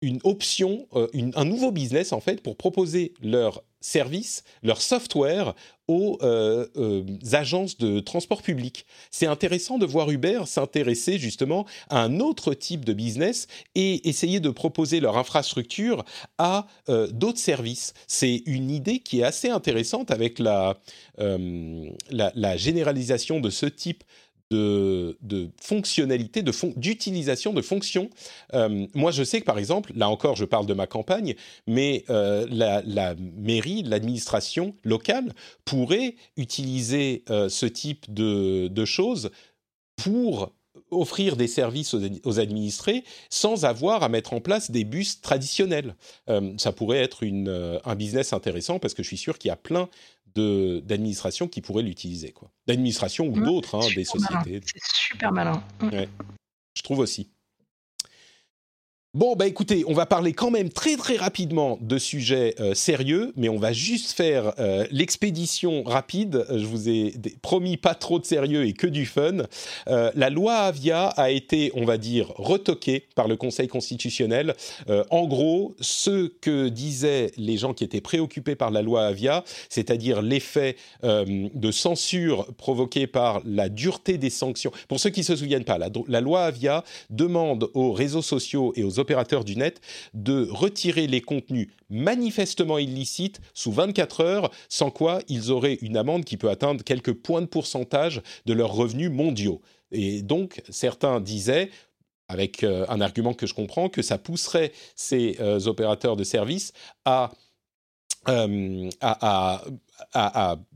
une option, un nouveau business en fait pour proposer leur services, leur software aux euh, euh, agences de transport public. C'est intéressant de voir Uber s'intéresser justement à un autre type de business et essayer de proposer leur infrastructure à euh, d'autres services. C'est une idée qui est assez intéressante avec la, la, la généralisation de ce type de, de fonctionnalités, d'utilisation de, fonctions. Euh, moi, je sais que par exemple, là encore, je parle de ma campagne, mais euh, la, mairie, l'administration locale pourrait utiliser euh, ce type de, de choses pour offrir des services aux, administrés sans avoir à mettre en place des bus traditionnels. ça pourrait être un business intéressant parce que je suis sûr qu'il y a plein d'administration qui pourraient l'utiliser. quoi. D'administration ou mmh, d'autres, hein, des sociétés. C'est super malin. Mmh. Je trouve aussi. Bon, bah écoutez, on va parler quand même très très rapidement de sujets euh, sérieux, mais on va juste faire euh, l'expédition rapide. Je vous ai promis pas trop de sérieux et que du fun. Euh, la loi Avia a été, on va dire, retoquée par le Conseil constitutionnel. en gros, ce que disaient les gens qui étaient préoccupés par la loi Avia, c'est-à-dire l'effet de censure provoqué par la dureté des sanctions. Pour ceux qui se souviennent pas, la, la loi Avia demande aux réseaux sociaux et aux opérateurs du net de retirer les contenus manifestement illicites sous 24 heures, sans quoi ils auraient une amende qui peut atteindre quelques points de pourcentage de leurs revenus mondiaux. Et donc, certains disaient, avec euh, un argument que je comprends, que ça pousserait ces euh, opérateurs de services à euh, à,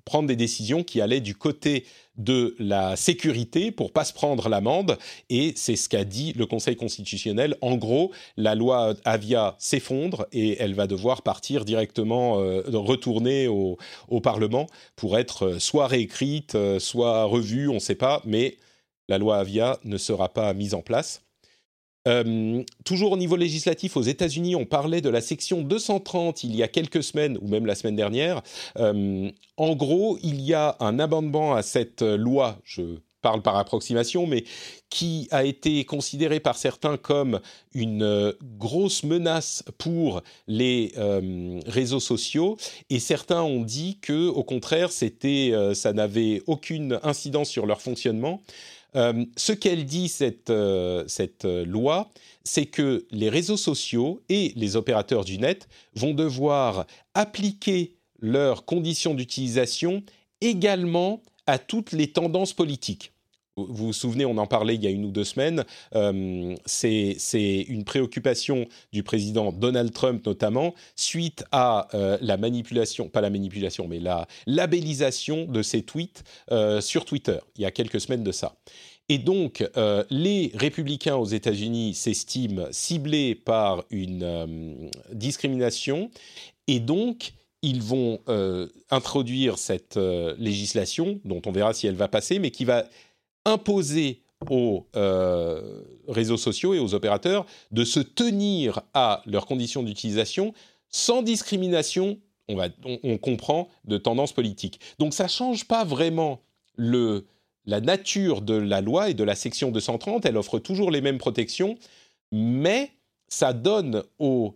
prendre des décisions qui allaient du côté de la sécurité pour pas se prendre l'amende. Et c'est ce qu'a dit le Conseil constitutionnel. En gros, la loi Avia s'effondre et elle va devoir partir directement, euh, retourner au, Parlement pour être euh, soit réécrite, soit revue, on ne sait pas, mais la loi Avia ne sera pas mise en place. Euh, toujours au niveau législatif, aux États-Unis, on parlait de la section 230 il y a quelques semaines, ou même la semaine dernière. Euh, en gros, il y a un amendement à cette loi, je parle par approximation, mais qui a été considéré par certains comme une euh, grosse menace pour les réseaux sociaux, et certains ont dit que, au contraire, ça n'avait aucune incidence sur leur fonctionnement. Euh, ce qu'elle dit, cette, euh, euh, loi, c'est que les réseaux sociaux et les opérateurs du net vont devoir appliquer leurs conditions d'utilisation également à toutes les tendances politiques. Vous vous souvenez, on en parlait il y a une ou deux semaines, euh, c'est une préoccupation du président Donald Trump notamment, suite à euh, la manipulation, pas la manipulation, mais la labellisation de ses tweets euh, sur Twitter, il y a quelques semaines de ça. Et donc, les républicains aux États-Unis s'estiment ciblés par une discrimination, et donc ils vont introduire cette législation, dont on verra si elle va passer, mais qui va imposer aux euh, réseaux sociaux et aux opérateurs de se tenir à leurs conditions d'utilisation sans discrimination, on, va, on, comprend, de tendance politique. Donc ça ne change pas vraiment le, la nature de la loi et de la section 230, elle offre toujours les mêmes protections, mais ça donne aux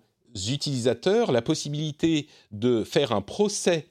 utilisateurs la possibilité de faire un procès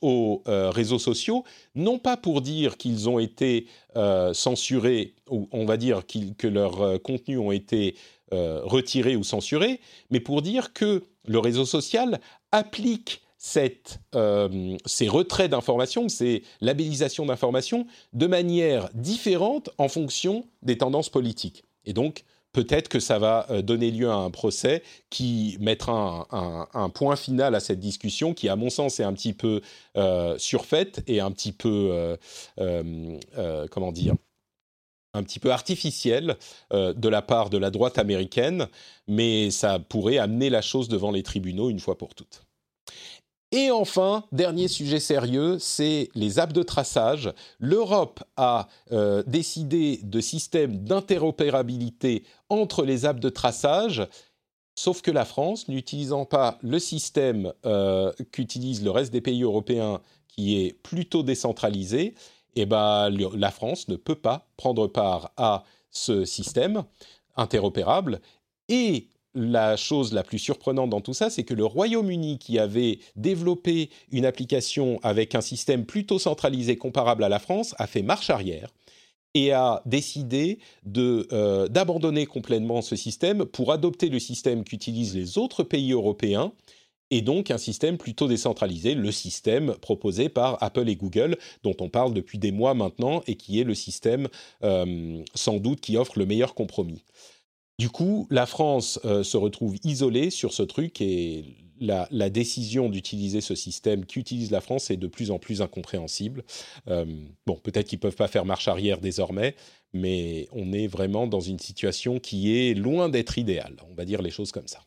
aux euh, réseaux sociaux, non pas pour dire qu'ils ont été euh, censurés, ou on va dire que leurs euh, contenus ont été retirés ou censurés, mais pour dire que le réseau social applique ces retraits d'informations, ces labellisations d'informations de manière différente en fonction des tendances politiques. Et donc, peut-être que ça va euh, donner lieu à un procès qui mettra un, point final à cette discussion qui, à mon sens, est un petit peu euh, surfaite et un petit peu, euh, comment dire, un petit peu artificielle de la part de la droite américaine, mais ça pourrait amener la chose devant les tribunaux une fois pour toutes. Et enfin, dernier sujet sérieux, c'est les apps de traçage. L'Europe a euh, décidé de systèmes d'interopérabilité entre les apps de traçage, sauf que la France, n'utilisant pas le système euh, qu'utilise le reste des pays européens, qui est plutôt décentralisé, eh ben, la France ne peut pas prendre part à ce système interopérable. Et la chose la plus surprenante dans tout ça, c'est que le Royaume-Uni, qui avait développé une application avec un système plutôt centralisé comparable à la France, a fait marche arrière et a décidé euh, d'abandonner complètement ce système pour adopter le système qu'utilisent les autres pays européens et donc un système plutôt décentralisé, le système proposé par Apple et Google, dont on parle depuis des mois maintenant, et qui est le système euh, sans doute qui offre le meilleur compromis. Du coup, la France euh, se retrouve isolée sur ce truc et la, décision d'utiliser ce système qu'utilise la France est de plus en plus incompréhensible. Euh, bon, peut-être qu'ils ne peuvent pas faire marche arrière désormais, mais on est vraiment dans une situation qui est loin d'être idéale. On va dire les choses comme ça.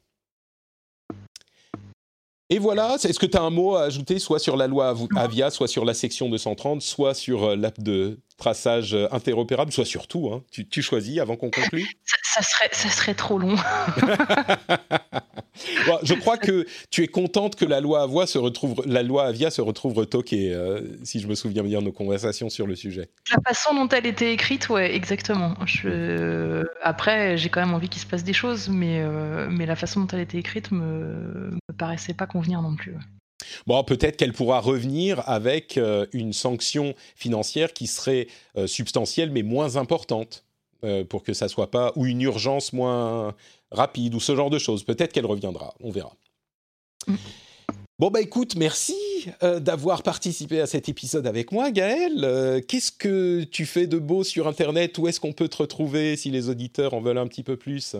Et voilà, est-ce que tu as un mot à ajouter, soit sur la loi Avia, soit sur la section 230, soit sur euh, l'app de traçage interopérable, soit sur tout hein. tu, choisis avant qu'on conclue *laughs* ça, serait, ça serait trop long. *laughs* je crois que tu es contente que la loi Avia se retrouve, la loi Avia se retrouve retoquée, euh, si je me souviens bien de nos conversations sur le sujet. La façon dont elle était écrite, ouais, exactement. Je... Après, j'ai quand même envie qu'il se passe des choses, mais, euh, mais la façon dont elle était écrite me paraissait pas convenir non plus. Bon, peut-être qu'elle pourra revenir avec euh, une sanction financière qui serait euh, substantielle mais moins importante euh, pour que ça soit pas ou une urgence moins rapide ou ce genre de choses. Peut-être qu'elle reviendra, on verra. Mm. Bon bah écoute, merci d'avoir participé à cet épisode avec moi, Gaël. Qu'est-ce que tu fais de beau sur Internet? Où est-ce qu'on peut te retrouver si les auditeurs en veulent un petit peu plus?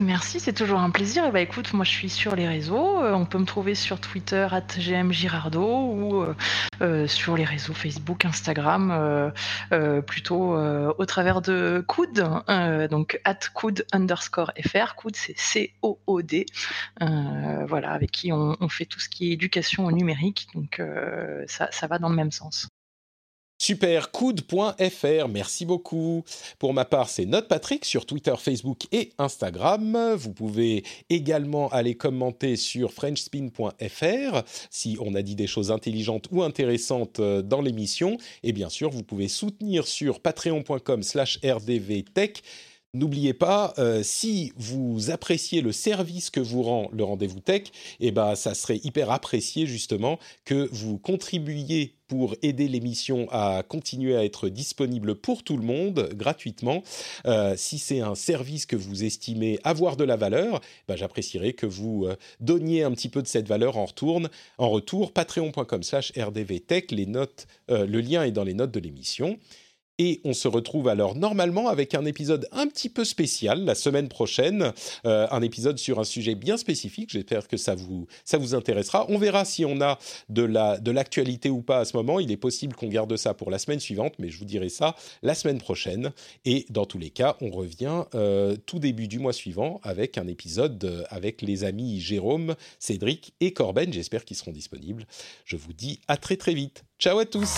Merci, c'est toujours un plaisir. Et bah écoute, moi je suis sur les réseaux. Euh, on peut me trouver sur Twitter gmgirardo ou euh, euh, sur les réseaux Facebook, Instagram, plutôt au travers de Coud, donc at Coud underscore fr. Coud c'est C-O-O-D. voilà, avec qui on, on, fait tout ce qui est éducation au numérique. Donc ça, ça va dans le même sens. Supercoude.fr, merci beaucoup. Pour ma part, c'est Note Patrick sur Twitter, Facebook et Instagram. Vous pouvez également aller commenter sur FrenchSpin.fr si on a dit des choses intelligentes ou intéressantes euh, dans l'émission. Et bien sûr, vous pouvez soutenir sur patreon.com/slash rdvtech N'oubliez pas, euh, si vous appréciez le service que vous rend le rendez-vous tech, eh ben, ça serait hyper apprécié justement que vous contribuiez pour aider l'émission à continuer à être disponible pour tout le monde gratuitement. Euh, si c'est un service que vous estimez avoir de la valeur, ben, j'apprécierais que vous euh, donniez un petit peu de cette valeur en retour. En retour, patreon.com/rdvtech. Les notes, le lien est dans les notes de l'émission. Et on se retrouve alors normalement avec un épisode un petit peu spécial la semaine prochaine, euh, un épisode sur un sujet bien spécifique. J'espère que ça vous, ça vous intéressera. On verra si on a de, la, de l'actualité ou pas à ce moment. Il est possible qu'on garde ça pour la semaine suivante, mais je vous dirai ça la semaine prochaine. Et dans tous les cas, on revient euh, tout début du mois suivant avec un épisode euh, avec les amis Jérôme, Cédric et Corben. J'espère qu'ils seront disponibles. Je vous dis à très très vite. Ciao à tous